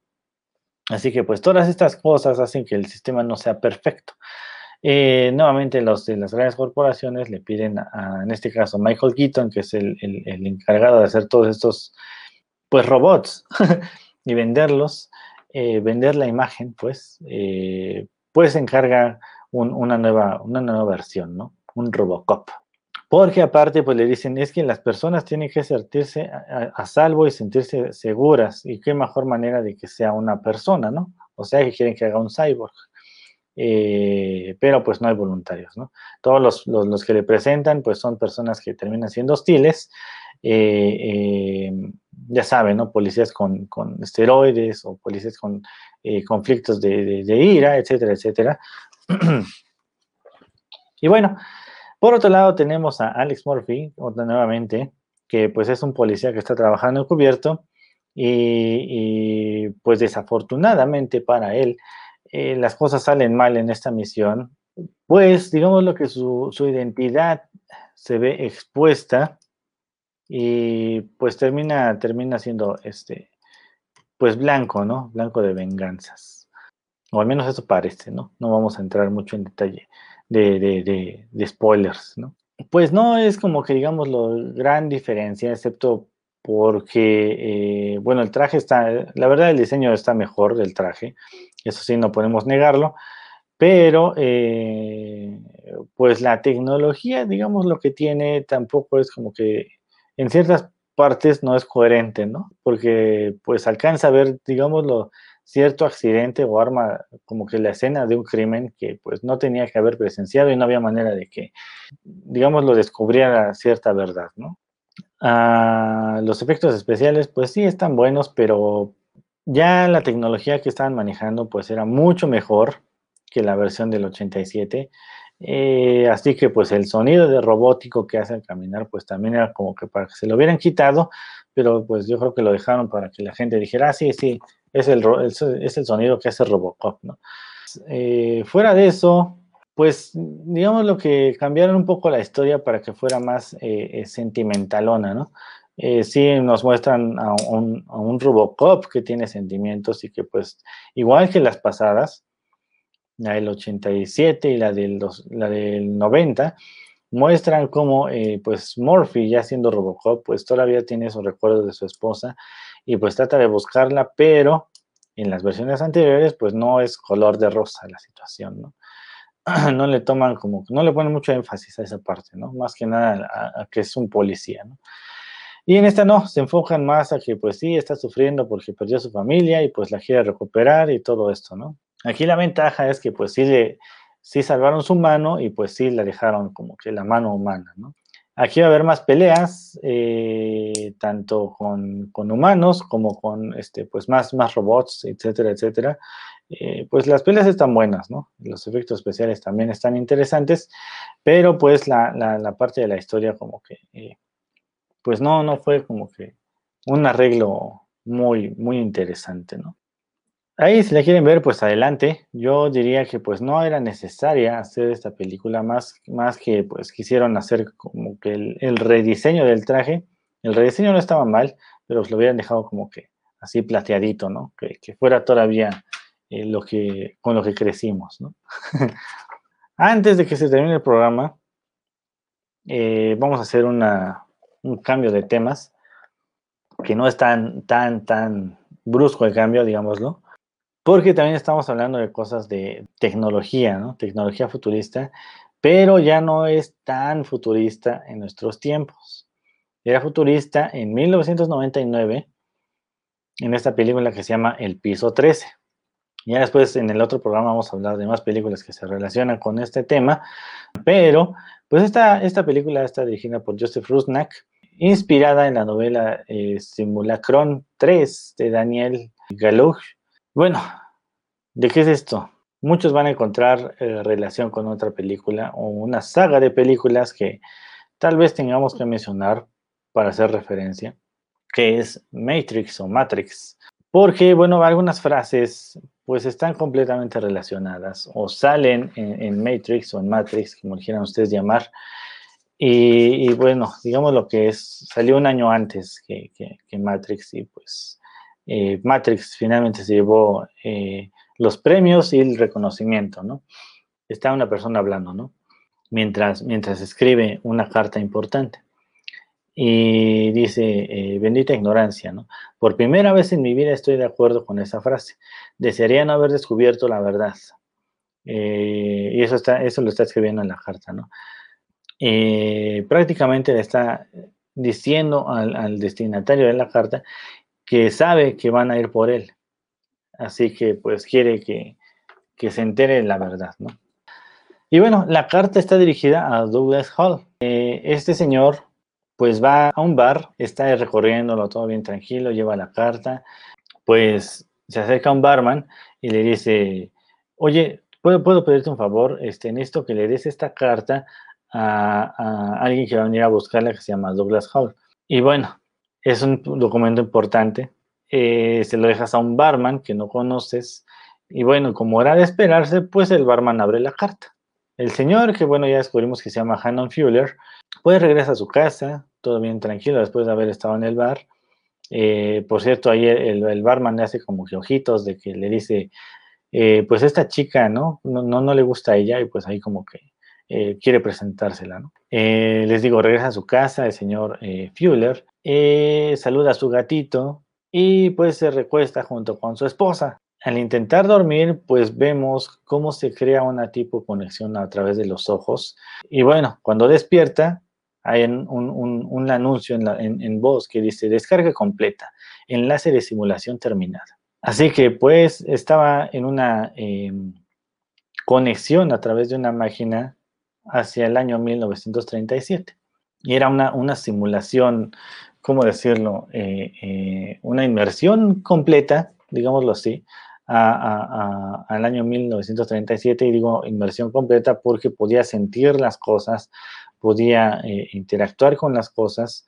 Así que pues todas estas cosas hacen que el sistema no sea perfecto. Eh, nuevamente los las grandes corporaciones le piden a, en este caso, Michael Keaton, que es el, el, el encargado de hacer todos estos, pues robots, <laughs> y venderlos, eh, vender la imagen, pues, eh, pues encarga una, nueva, una nueva versión, ¿no? Un Robocop. Porque aparte, pues le dicen, es que las personas tienen que sentirse a, salvo y sentirse seguras. Y qué mejor manera de que sea una persona, ¿no? O sea, que quieren que haga un cyborg. Eh, pero pues no hay voluntarios, ¿no? Todos los, los, los, que le presentan, pues son personas que terminan siendo hostiles eh, eh, ya saben, ¿no? Policías con, esteroides o policías con eh, conflictos de, ira, etcétera, etcétera. <clears throat> y bueno, por otro lado tenemos a Alex Murphy, otra nuevamente, que pues es un policía que está trabajando encubierto y, y pues desafortunadamente para él las cosas salen mal en esta misión, pues digamos lo que su, su identidad se ve expuesta y pues termina, termina siendo este, pues blanco, ¿no? Blanco de venganzas. O al menos eso parece, ¿no? No vamos a entrar mucho en detalle de, de, spoilers, ¿no? Pues no es como que digamos la gran diferencia, excepto porque, eh, bueno, el traje está, la verdad el diseño está mejor del traje, eso sí, no podemos negarlo, pero eh, pues la tecnología, digamos, lo que tiene tampoco es como que en ciertas partes no es coherente, ¿no? Porque pues alcanza a ver, digámoslo, cierto accidente o arma como que la escena de un crimen que pues no tenía que haber presenciado y no había manera de que, digamos, lo descubriera cierta verdad, ¿no? Ah, los efectos especiales pues sí están buenos, pero ya la tecnología que estaban manejando pues era mucho mejor que la versión del 87. Eh, así que pues el sonido de robótico que hace caminar pues también era como que para que se lo hubieran quitado, pero pues yo creo que lo dejaron para que la gente dijera, ah, sí, sí, es el, es el sonido que hace Robocop, ¿no? Eh, fuera de eso, pues digamos lo que cambiaron un poco la historia para que fuera más eh, sentimentalona, ¿no? Eh, sí nos muestran a un, a un, Robocop que tiene sentimientos y que pues igual que las pasadas, la del 87 y la del, la del 90, muestran cómo pues Murphy ya siendo Robocop pues todavía tiene esos recuerdos de su esposa y pues trata de buscarla, pero en las versiones anteriores pues no es color de rosa la situación, ¿no? <clears throat> No le toman como, no le ponen mucho énfasis a esa parte, ¿no? Más que nada a, que es un policía, ¿no? Y en esta no, se enfocan más a que pues sí, está sufriendo porque perdió a su familia y pues la quiere recuperar y todo esto, ¿no? Aquí la ventaja es que pues sí, le, sí salvaron su mano y pues sí la dejaron como que la mano humana, ¿no? Aquí va a haber más peleas, eh, tanto con, humanos como con este, pues más, más robots, etcétera, etcétera. Eh, pues las peleas están buenas, ¿no? Los efectos especiales también están interesantes, pero pues la, parte de la historia como que, eh, pues no, no fue como que un arreglo muy, muy interesante, ¿no? Ahí, si la quieren ver, pues adelante. Yo diría que pues no era necesaria hacer esta película, más, más que pues quisieron hacer como que el, rediseño del traje. El rediseño no estaba mal, pero lo hubieran dejado como que así plateadito, ¿no? Que, fuera todavía eh, lo que, con lo que crecimos, ¿no? <laughs> Antes de que se termine el programa, eh, vamos a hacer una, un cambio de temas, que no es tan, tan, tan brusco el cambio, digámoslo porque también estamos hablando de cosas de tecnología, ¿no? Tecnología futurista, pero ya no es tan futurista en nuestros tiempos. Era futurista en 1999 en esta película que se llama El Piso 13. Ya después en el otro programa vamos a hablar de más películas que se relacionan con este tema, pero pues esta, esta película está dirigida por Joseph Rusnak, inspirada en la novela eh, Simulacron 3 de Daniel Galuch bueno, ¿de qué es esto? Muchos van a encontrar eh, relación con otra película o una saga de películas que tal vez tengamos que mencionar para hacer referencia, que es Matrix o Matrix. Porque, bueno, algunas frases pues están completamente relacionadas o salen en, Matrix o en Matrix, como quieran ustedes llamar. Y, bueno, digamos lo que es, salió un año antes que, que Matrix y pues eh, Matrix finalmente se llevó eh, los premios y el reconocimiento, ¿no? Está una persona hablando, ¿no? Mientras, mientras escribe una carta importante. Y dice, eh, bendita ignorancia, ¿no? Por primera vez en mi vida estoy de acuerdo con esa frase. Desearía no haber descubierto la verdad. y eso, está, eso lo está escribiendo en la carta, ¿no? prácticamente le está diciendo al, destinatario de la carta que sabe que van a ir por él. Así que pues quiere que, se entere la verdad, ¿no? Y bueno, la carta está dirigida a Douglas Hall. Eh, este señor pues va a un bar, está recorriéndolo todo bien tranquilo, lleva la carta, pues se acerca a un barman y le dice, oye, ¿puedo, puedo pedirte un favor? Este, esto que le des esta carta a, a, alguien que va a venir a buscarla que se llama Douglas Hall. Y bueno, es un documento importante. Eh, se lo dejas a un barman que no conoces. Y bueno, como era de esperarse, pues el barman abre la carta. El señor, que bueno, ya descubrimos que se llama Hannon Fuller, pues regresa a su casa, todo bien tranquilo después de haber estado en el bar. Eh, por cierto, ahí el, barman le hace como que ojitos de que le dice, eh, pues esta chica, ¿no? ¿no? No, le gusta a ella y pues ahí como que quiere presentársela, ¿no? les digo, regresa a su casa el señor Fuller eh, saluda a su gatito y pues se recuesta junto con su esposa. Al intentar dormir, pues vemos cómo se crea una tipo conexión a través de los ojos. Y bueno, cuando despierta, hay un, anuncio en, en voz que dice descarga completa, enlace de simulación terminada. Así que pues estaba en una em, conexión a través de una máquina hacia el año 1937. Y era una, una simulación, ¿cómo decirlo? Eh, eh, una inmersión completa, digámoslo así, al año 1937. Y digo inmersión completa porque podía sentir las cosas, podía eh, interactuar con las cosas,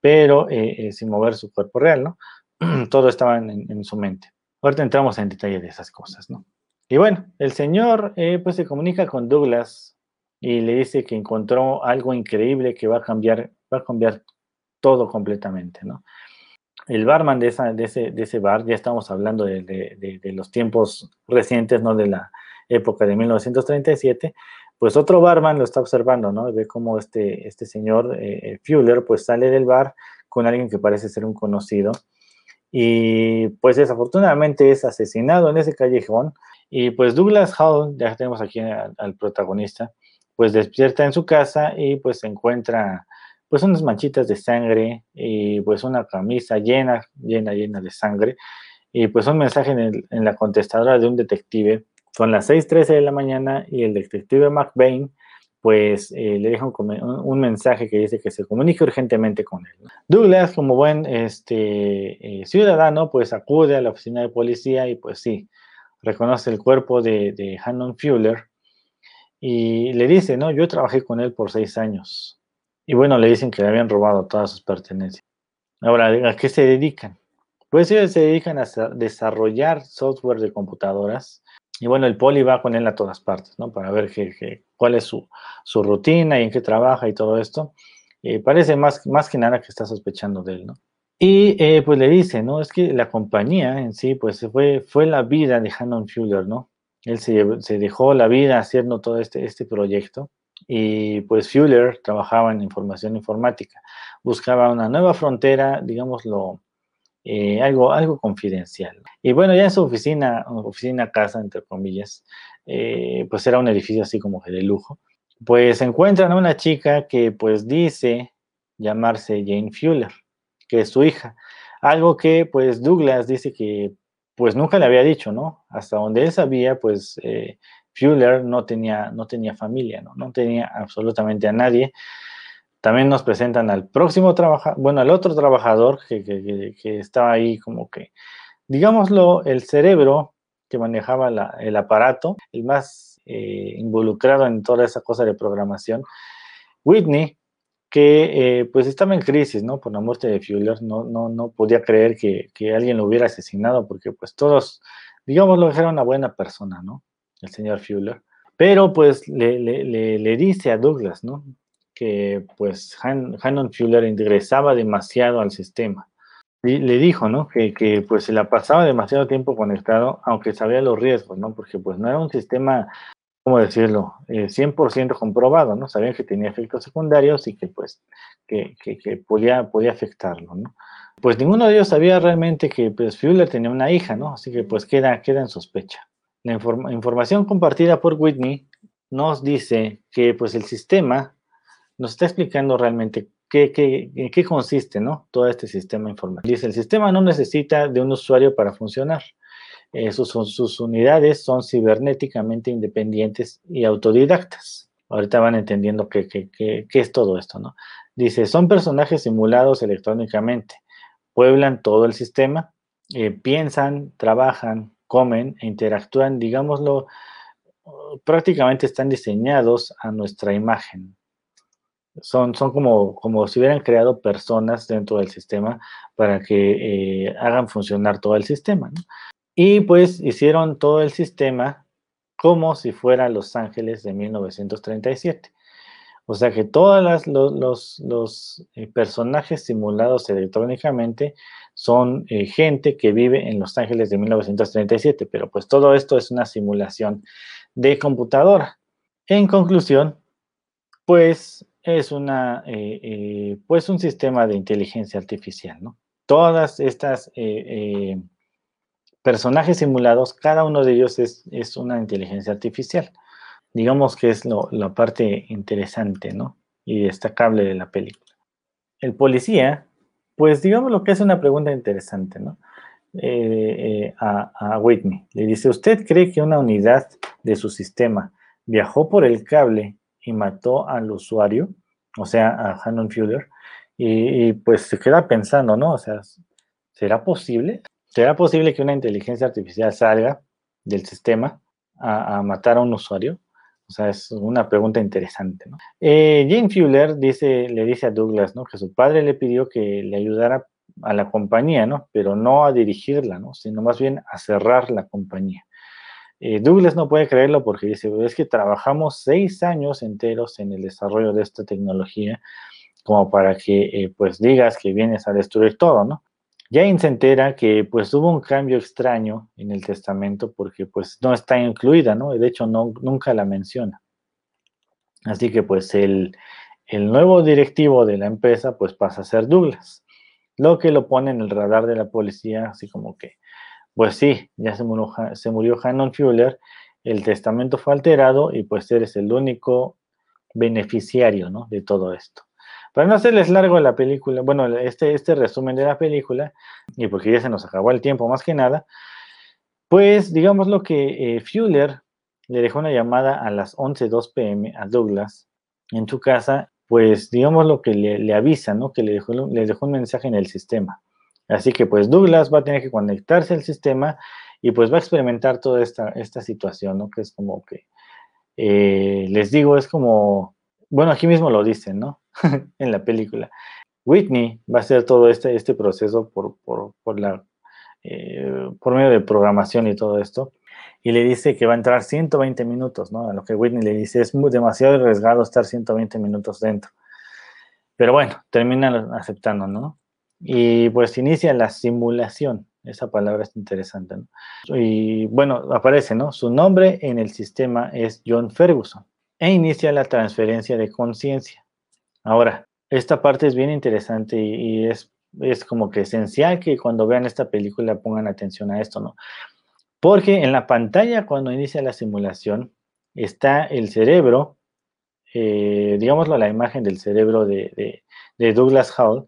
pero sin mover su cuerpo real, ¿no? <clears throat> Todo estaba en, en su mente. Ahorita entramos en detalle de esas cosas, ¿no? Y bueno, el señor pues se comunica con Douglas y le dice que encontró algo increíble que va a cambiar, va a cambiar todo completamente, ¿no? El barman de, ese, de ese bar, ya estamos hablando de, los tiempos recientes, ¿no? De la época de 1937, pues otro barman lo está observando, ¿no? Ve cómo este, este señor eh, eh, Fuller pues sale del bar con alguien que parece ser un conocido y pues desafortunadamente es asesinado en ese callejón y pues Douglas Hall, ya tenemos aquí al, protagonista, pues despierta en su casa y pues se encuentra pues unas manchitas de sangre y pues una camisa llena, llena, llena de sangre y pues un mensaje en, la contestadora de un detective. Son las 6.13 de la mañana y el detective McBain pues eh, le deja un, mensaje que dice que se comunique urgentemente con él. Douglas, como buen este, eh, ciudadano, pues acude a la oficina de policía y pues sí, reconoce el cuerpo de, de Hannon Fuller y le dice, no, yo trabajé con él por seis años. Y bueno, le dicen que le habían robado todas sus pertenencias. Ahora, ¿a qué se dedican? Pues ellos se dedican a desarrollar software de computadoras. Y bueno, el poli va con él a todas partes, ¿no? Para ver qué, cuál es su, rutina y en qué trabaja y todo esto. Y parece más, más que nada que está sospechando de él, ¿no? Y eh, pues le dice, ¿no? Es que la compañía en sí, pues fue, fue la vida de Hannon Fuller, ¿no? Él se, se, dejó la vida haciendo todo este, este proyecto y pues Fuller trabajaba en información informática, buscaba una nueva frontera, digámoslo, eh, algo, algo confidencial. Y bueno, ya en su oficina, oficina casa, entre comillas, eh, pues era un edificio así como de lujo, pues encuentran a una chica que pues dice llamarse Jane Fuller que es su hija. Algo que pues Douglas dice que pues nunca le había dicho, ¿no? Hasta donde él sabía, pues eh, Fuller no tenía, no tenía familia, ¿no? No tenía absolutamente a nadie. También nos presentan al próximo trabajador, bueno, al otro trabajador que, que, estaba ahí como que, digámoslo, el cerebro que manejaba el aparato, el más eh, involucrado en toda esa cosa de programación. Whitney, que eh, pues estaba en crisis, ¿no? Por la muerte de Fuller, no, no, no podía creer que, alguien lo hubiera asesinado, porque pues todos, digamos, lo era una buena persona, ¿no? El señor Fuller. Pero pues le, le, dice a Douglas, ¿no? Que pues Hannon Fuller ingresaba demasiado al sistema. Y le dijo, ¿no? Que, que, pues se la pasaba demasiado tiempo conectado, aunque sabía los riesgos, ¿no? Porque pues no era un sistema ¿cómo decirlo? 100% eh, comprobado, ¿no? Sabían que tenía efectos secundarios y que, pues, que, que, podía, podía afectarlo, ¿no? Pues ninguno de ellos sabía realmente que, pues, Fuller tenía una hija, ¿no? Así que, pues, queda, queda en sospecha. La información compartida por Whitney nos dice que, pues, el sistema nos está explicando realmente qué, en qué consiste, ¿no? Todo este sistema informático. Dice, el sistema no necesita de un usuario para funcionar. Sus, unidades son cibernéticamente independientes y autodidactas. Ahorita van entendiendo qué, es todo esto, ¿no? Dice, son personajes simulados electrónicamente, pueblan todo el sistema, eh, piensan, trabajan, comen e interactúan, digámoslo, prácticamente están diseñados a nuestra imagen. Son, son como, como si hubieran creado personas dentro del sistema para que eh, hagan funcionar todo el sistema. ¿no? Y pues hicieron todo el sistema como si fuera Los Ángeles de 1937. O sea que todos los, los, eh, personajes simulados electrónicamente son eh, gente que vive en Los Ángeles de 1937, pero pues todo esto es una simulación de computadora. En conclusión, pues es una, eh, pues un sistema de inteligencia artificial, ¿no? Todas estas personajes simulados, cada uno de ellos es, una inteligencia artificial. Digamos que es la parte interesante, ¿no? Y destacable de la película. El policía, pues digamos lo que es una pregunta interesante, ¿no? eh, eh, a, Whitney. Le dice, ¿usted cree que una unidad de su sistema viajó por el cable y mató al usuario? O sea, a Hannon Fuller. Y, pues se queda pensando, ¿no? O sea, ¿será posible? ¿Será posible que una inteligencia artificial salga del sistema a, matar a un usuario? O sea, es una pregunta interesante, ¿no? Eh, Jane Fuller dice, le dice a Douglas, ¿no? Que su padre le pidió que le ayudara a la compañía, ¿no? Pero no a dirigirla, ¿no? Sino más bien a cerrar la compañía. Eh, Douglas no puede creerlo porque dice, es que trabajamos seis años enteros en el desarrollo de esta tecnología como para que, eh, pues, digas que vienes a destruir todo, ¿no? Jane se entera que, pues, hubo un cambio extraño en el testamento porque, pues, no está incluida, ¿no? De hecho, no, nunca la menciona. Así que, pues, el, el nuevo directivo de la empresa, pues, pasa a ser Douglas lo que lo pone en el radar de la policía, así como que, pues sí, ya se murió, se murió Hannon Fuller, el testamento fue alterado y pues eres el único beneficiario, ¿no? De todo esto. Para no hacerles largo la película, bueno, este, este resumen de la película, y porque ya se nos acabó el tiempo más que nada, pues digamos lo que eh, Fuller le dejó una llamada a las 11.02 pm a Douglas en su casa pues digamos lo que le, avisa, ¿no? Que le dejó, dejó un mensaje en el sistema. Así que pues Douglas va a tener que conectarse al sistema y pues va a experimentar toda esta, esta situación, ¿no? Que es como que, eh, les digo, es como, bueno, aquí mismo lo dicen, ¿no? <laughs> en la película. Whitney va a hacer todo este, este proceso por, por, la, eh, por medio de programación y todo esto y le dice que va a entrar 120 minutos, ¿no? A lo que Whitney le dice, es muy, demasiado arriesgado estar 120 minutos dentro. Pero bueno, termina aceptando, ¿no? Y pues inicia la simulación. Esa palabra es interesante, ¿no? Y bueno, aparece, ¿no? Su nombre en el sistema es John Ferguson. E inicia la transferencia de conciencia. Ahora, esta parte es bien interesante y, es, es como que esencial que cuando vean esta película pongan atención a esto, ¿no? Porque en la pantalla, cuando inicia la simulación, está el cerebro, eh, digámoslo, la imagen del cerebro de, Douglas Hall,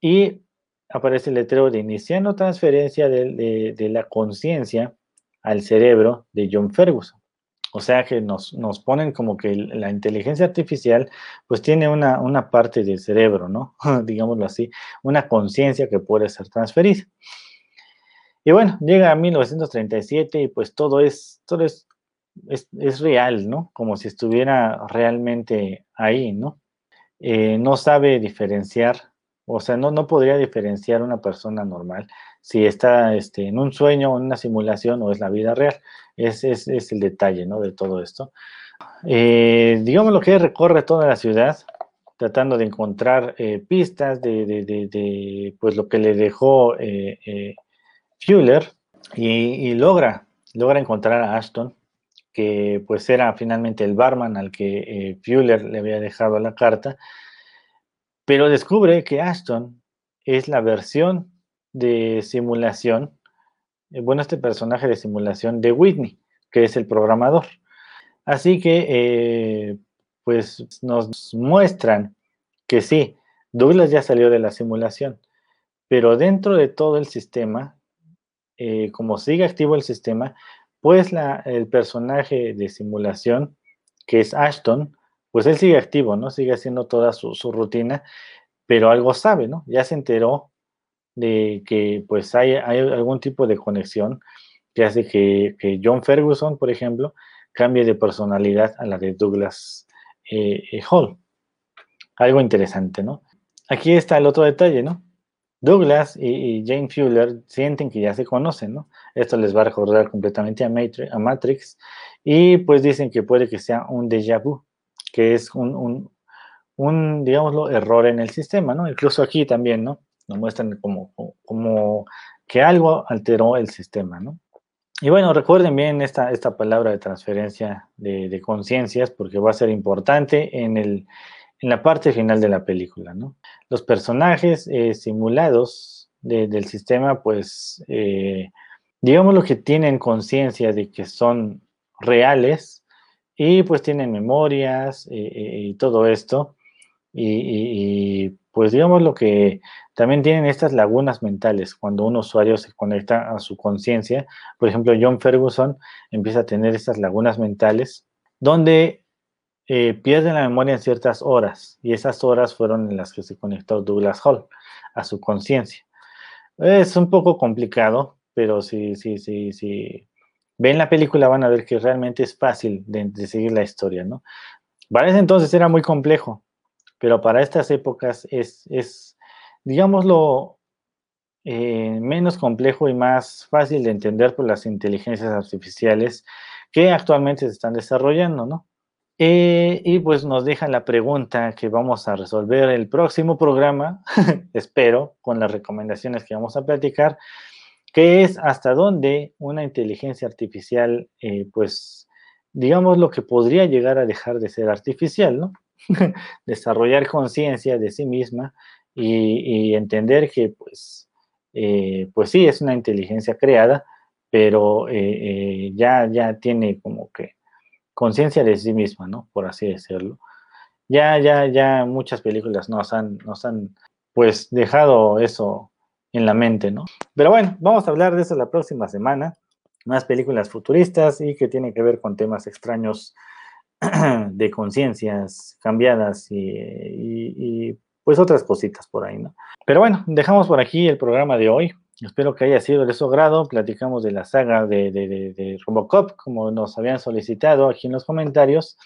y aparece el letrero de iniciando transferencia de, la conciencia al cerebro de John Ferguson. O sea que nos, ponen como que la inteligencia artificial pues tiene una, una parte del cerebro, ¿no? <laughs> Digámoslo así, una conciencia que puede ser transferida. Y bueno, llega a 1937 y pues todo es, todo es, es, real, ¿no? Como si estuviera realmente ahí, ¿no? Eh, no sabe diferenciar, o sea, no, no podría diferenciar una persona normal si está este, en un sueño, en una simulación o es la vida real. Ese es, es, el detalle, ¿no? De todo esto. Eh, digamos lo que recorre toda la ciudad, tratando de encontrar eh, pistas de, de, de, pues lo que le dejó Fuller y, logra, logra encontrar a Ashton, que pues era finalmente el barman al que eh, Fuller le había dejado la carta, pero descubre que Ashton es la versión de simulación, eh, bueno, este personaje de simulación de Whitney, que es el programador. Así que, eh, pues nos muestran que sí, Douglas ya salió de la simulación, pero dentro de todo el sistema eh, como sigue activo el sistema, pues el personaje de simulación, que es Ashton, pues él sigue activo, ¿no? Sigue haciendo toda su, rutina, pero algo sabe, ¿no? Ya se enteró de que pues hay, hay algún tipo de conexión que hace que, John Ferguson, por ejemplo, cambie de personalidad a la de Douglas eh, eh, Hall. Algo interesante, ¿no? Aquí está el otro detalle, ¿no? Douglas y, Jane Fuller sienten que ya se conocen, ¿no? Esto les va a recordar completamente a Matrix, y pues dicen que puede que sea un déjà vu, que es un, un, un, digámoslo, error en el sistema, ¿no? Incluso aquí también, ¿no? Nos muestran como, como que algo alteró el sistema, ¿no? Y bueno, recuerden bien esta, esta palabra de transferencia de, de conciencias porque va a ser importante en el, en la parte final de la película, ¿no? Los personajes eh, simulados del sistema, pues, eh, digamos lo que tienen conciencia de que son reales y pues tienen memorias eh, y todo esto. Y, pues digamos lo que también tienen estas lagunas mentales cuando un usuario se conecta a su conciencia. Por ejemplo, John Ferguson empieza a tener estas lagunas mentales donde eh, pierde la memoria en ciertas horas y esas horas fueron en las que se conectó Douglas Hall a su conciencia. Es un poco complicado, pero sí, sí, sí, sí. Ven la película van a ver que realmente es fácil de, de seguir la historia, ¿no? Para ese entonces era muy complejo, pero para estas épocas es, es digámoslo, eh, menos complejo y más fácil de entender por las inteligencias artificiales que actualmente se están desarrollando, ¿no? Eh, y pues nos deja la pregunta que vamos a resolver el próximo programa, <laughs> espero, con las recomendaciones que vamos a platicar, que es hasta dónde una inteligencia artificial, eh, pues, digamos lo que podría llegar a dejar de ser artificial, ¿no? <laughs> Desarrollar conciencia de sí misma y, entender que, pues, eh, pues sí, es una inteligencia creada, pero ya, ya tiene como que conciencia de sí misma, ¿no? Por así decirlo. Ya, ya, ya muchas películas nos han, nos han, pues, dejado eso en la mente, ¿no? Pero bueno, vamos a hablar de eso la próxima semana. Más películas futuristas y que tienen que ver con temas extraños <clears throat> de conciencias cambiadas y, y, pues otras cositas por ahí, ¿no? Pero bueno, dejamos por aquí el programa de hoy. Espero que haya sido de su grado. Platicamos de la saga de, de, Robocop, como nos habían solicitado aquí en los comentarios.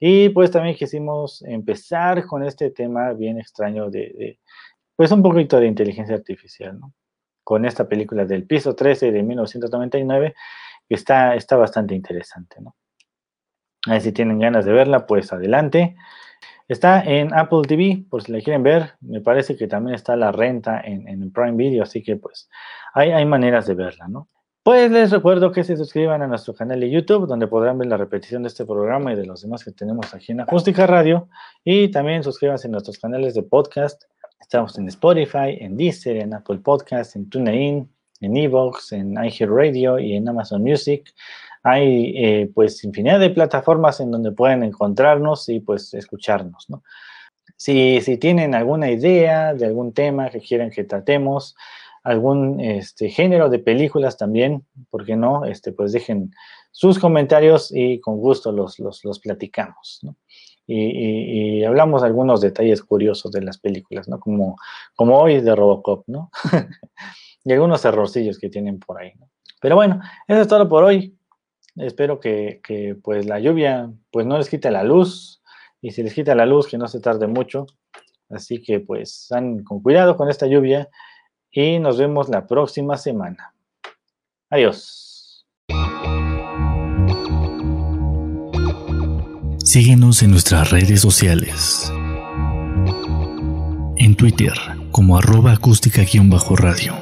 Y pues también quisimos empezar con este tema bien extraño de, pues un poquito de inteligencia artificial, ¿no? Con esta película del piso 13 de 1999, que está, está bastante interesante, ¿no? A ver si tienen ganas de verla, pues adelante. Está en Apple TV, por si la quieren ver. Me parece que también está la renta en, en Prime Video, así que pues hay, hay maneras de verla, ¿no? Pues les recuerdo que se suscriban a nuestro canal de YouTube, donde podrán ver la repetición de este programa y de los demás que tenemos aquí en Acústica Radio. Y también suscríbanse a nuestros canales de podcast. Estamos en Spotify, en Deezer, en Apple Podcast, en TuneIn, en Evox, en iHeartRadio y en Amazon Music. Hay eh, pues infinidad de plataformas en donde pueden encontrarnos y pues escucharnos, ¿no? Si, si tienen alguna idea de algún tema que quieren que tratemos, algún este, género de películas también, ¿por qué no? Este, pues dejen sus comentarios y con gusto los, los, platicamos. Y, hablamos algunos detalles curiosos de las películas, ¿no? Como, como hoy de Robocop, ¿no? <laughs> y algunos errorcillos que tienen por ahí. Pero bueno, eso es todo por hoy. Espero que, pues la lluvia pues no les quite la luz y si les quita la luz que no se tarde mucho. Así que pues están con cuidado con esta lluvia y nos vemos la próxima semana. Adiós. Síguenos en nuestras redes sociales. En Twitter como arroba acústica-radio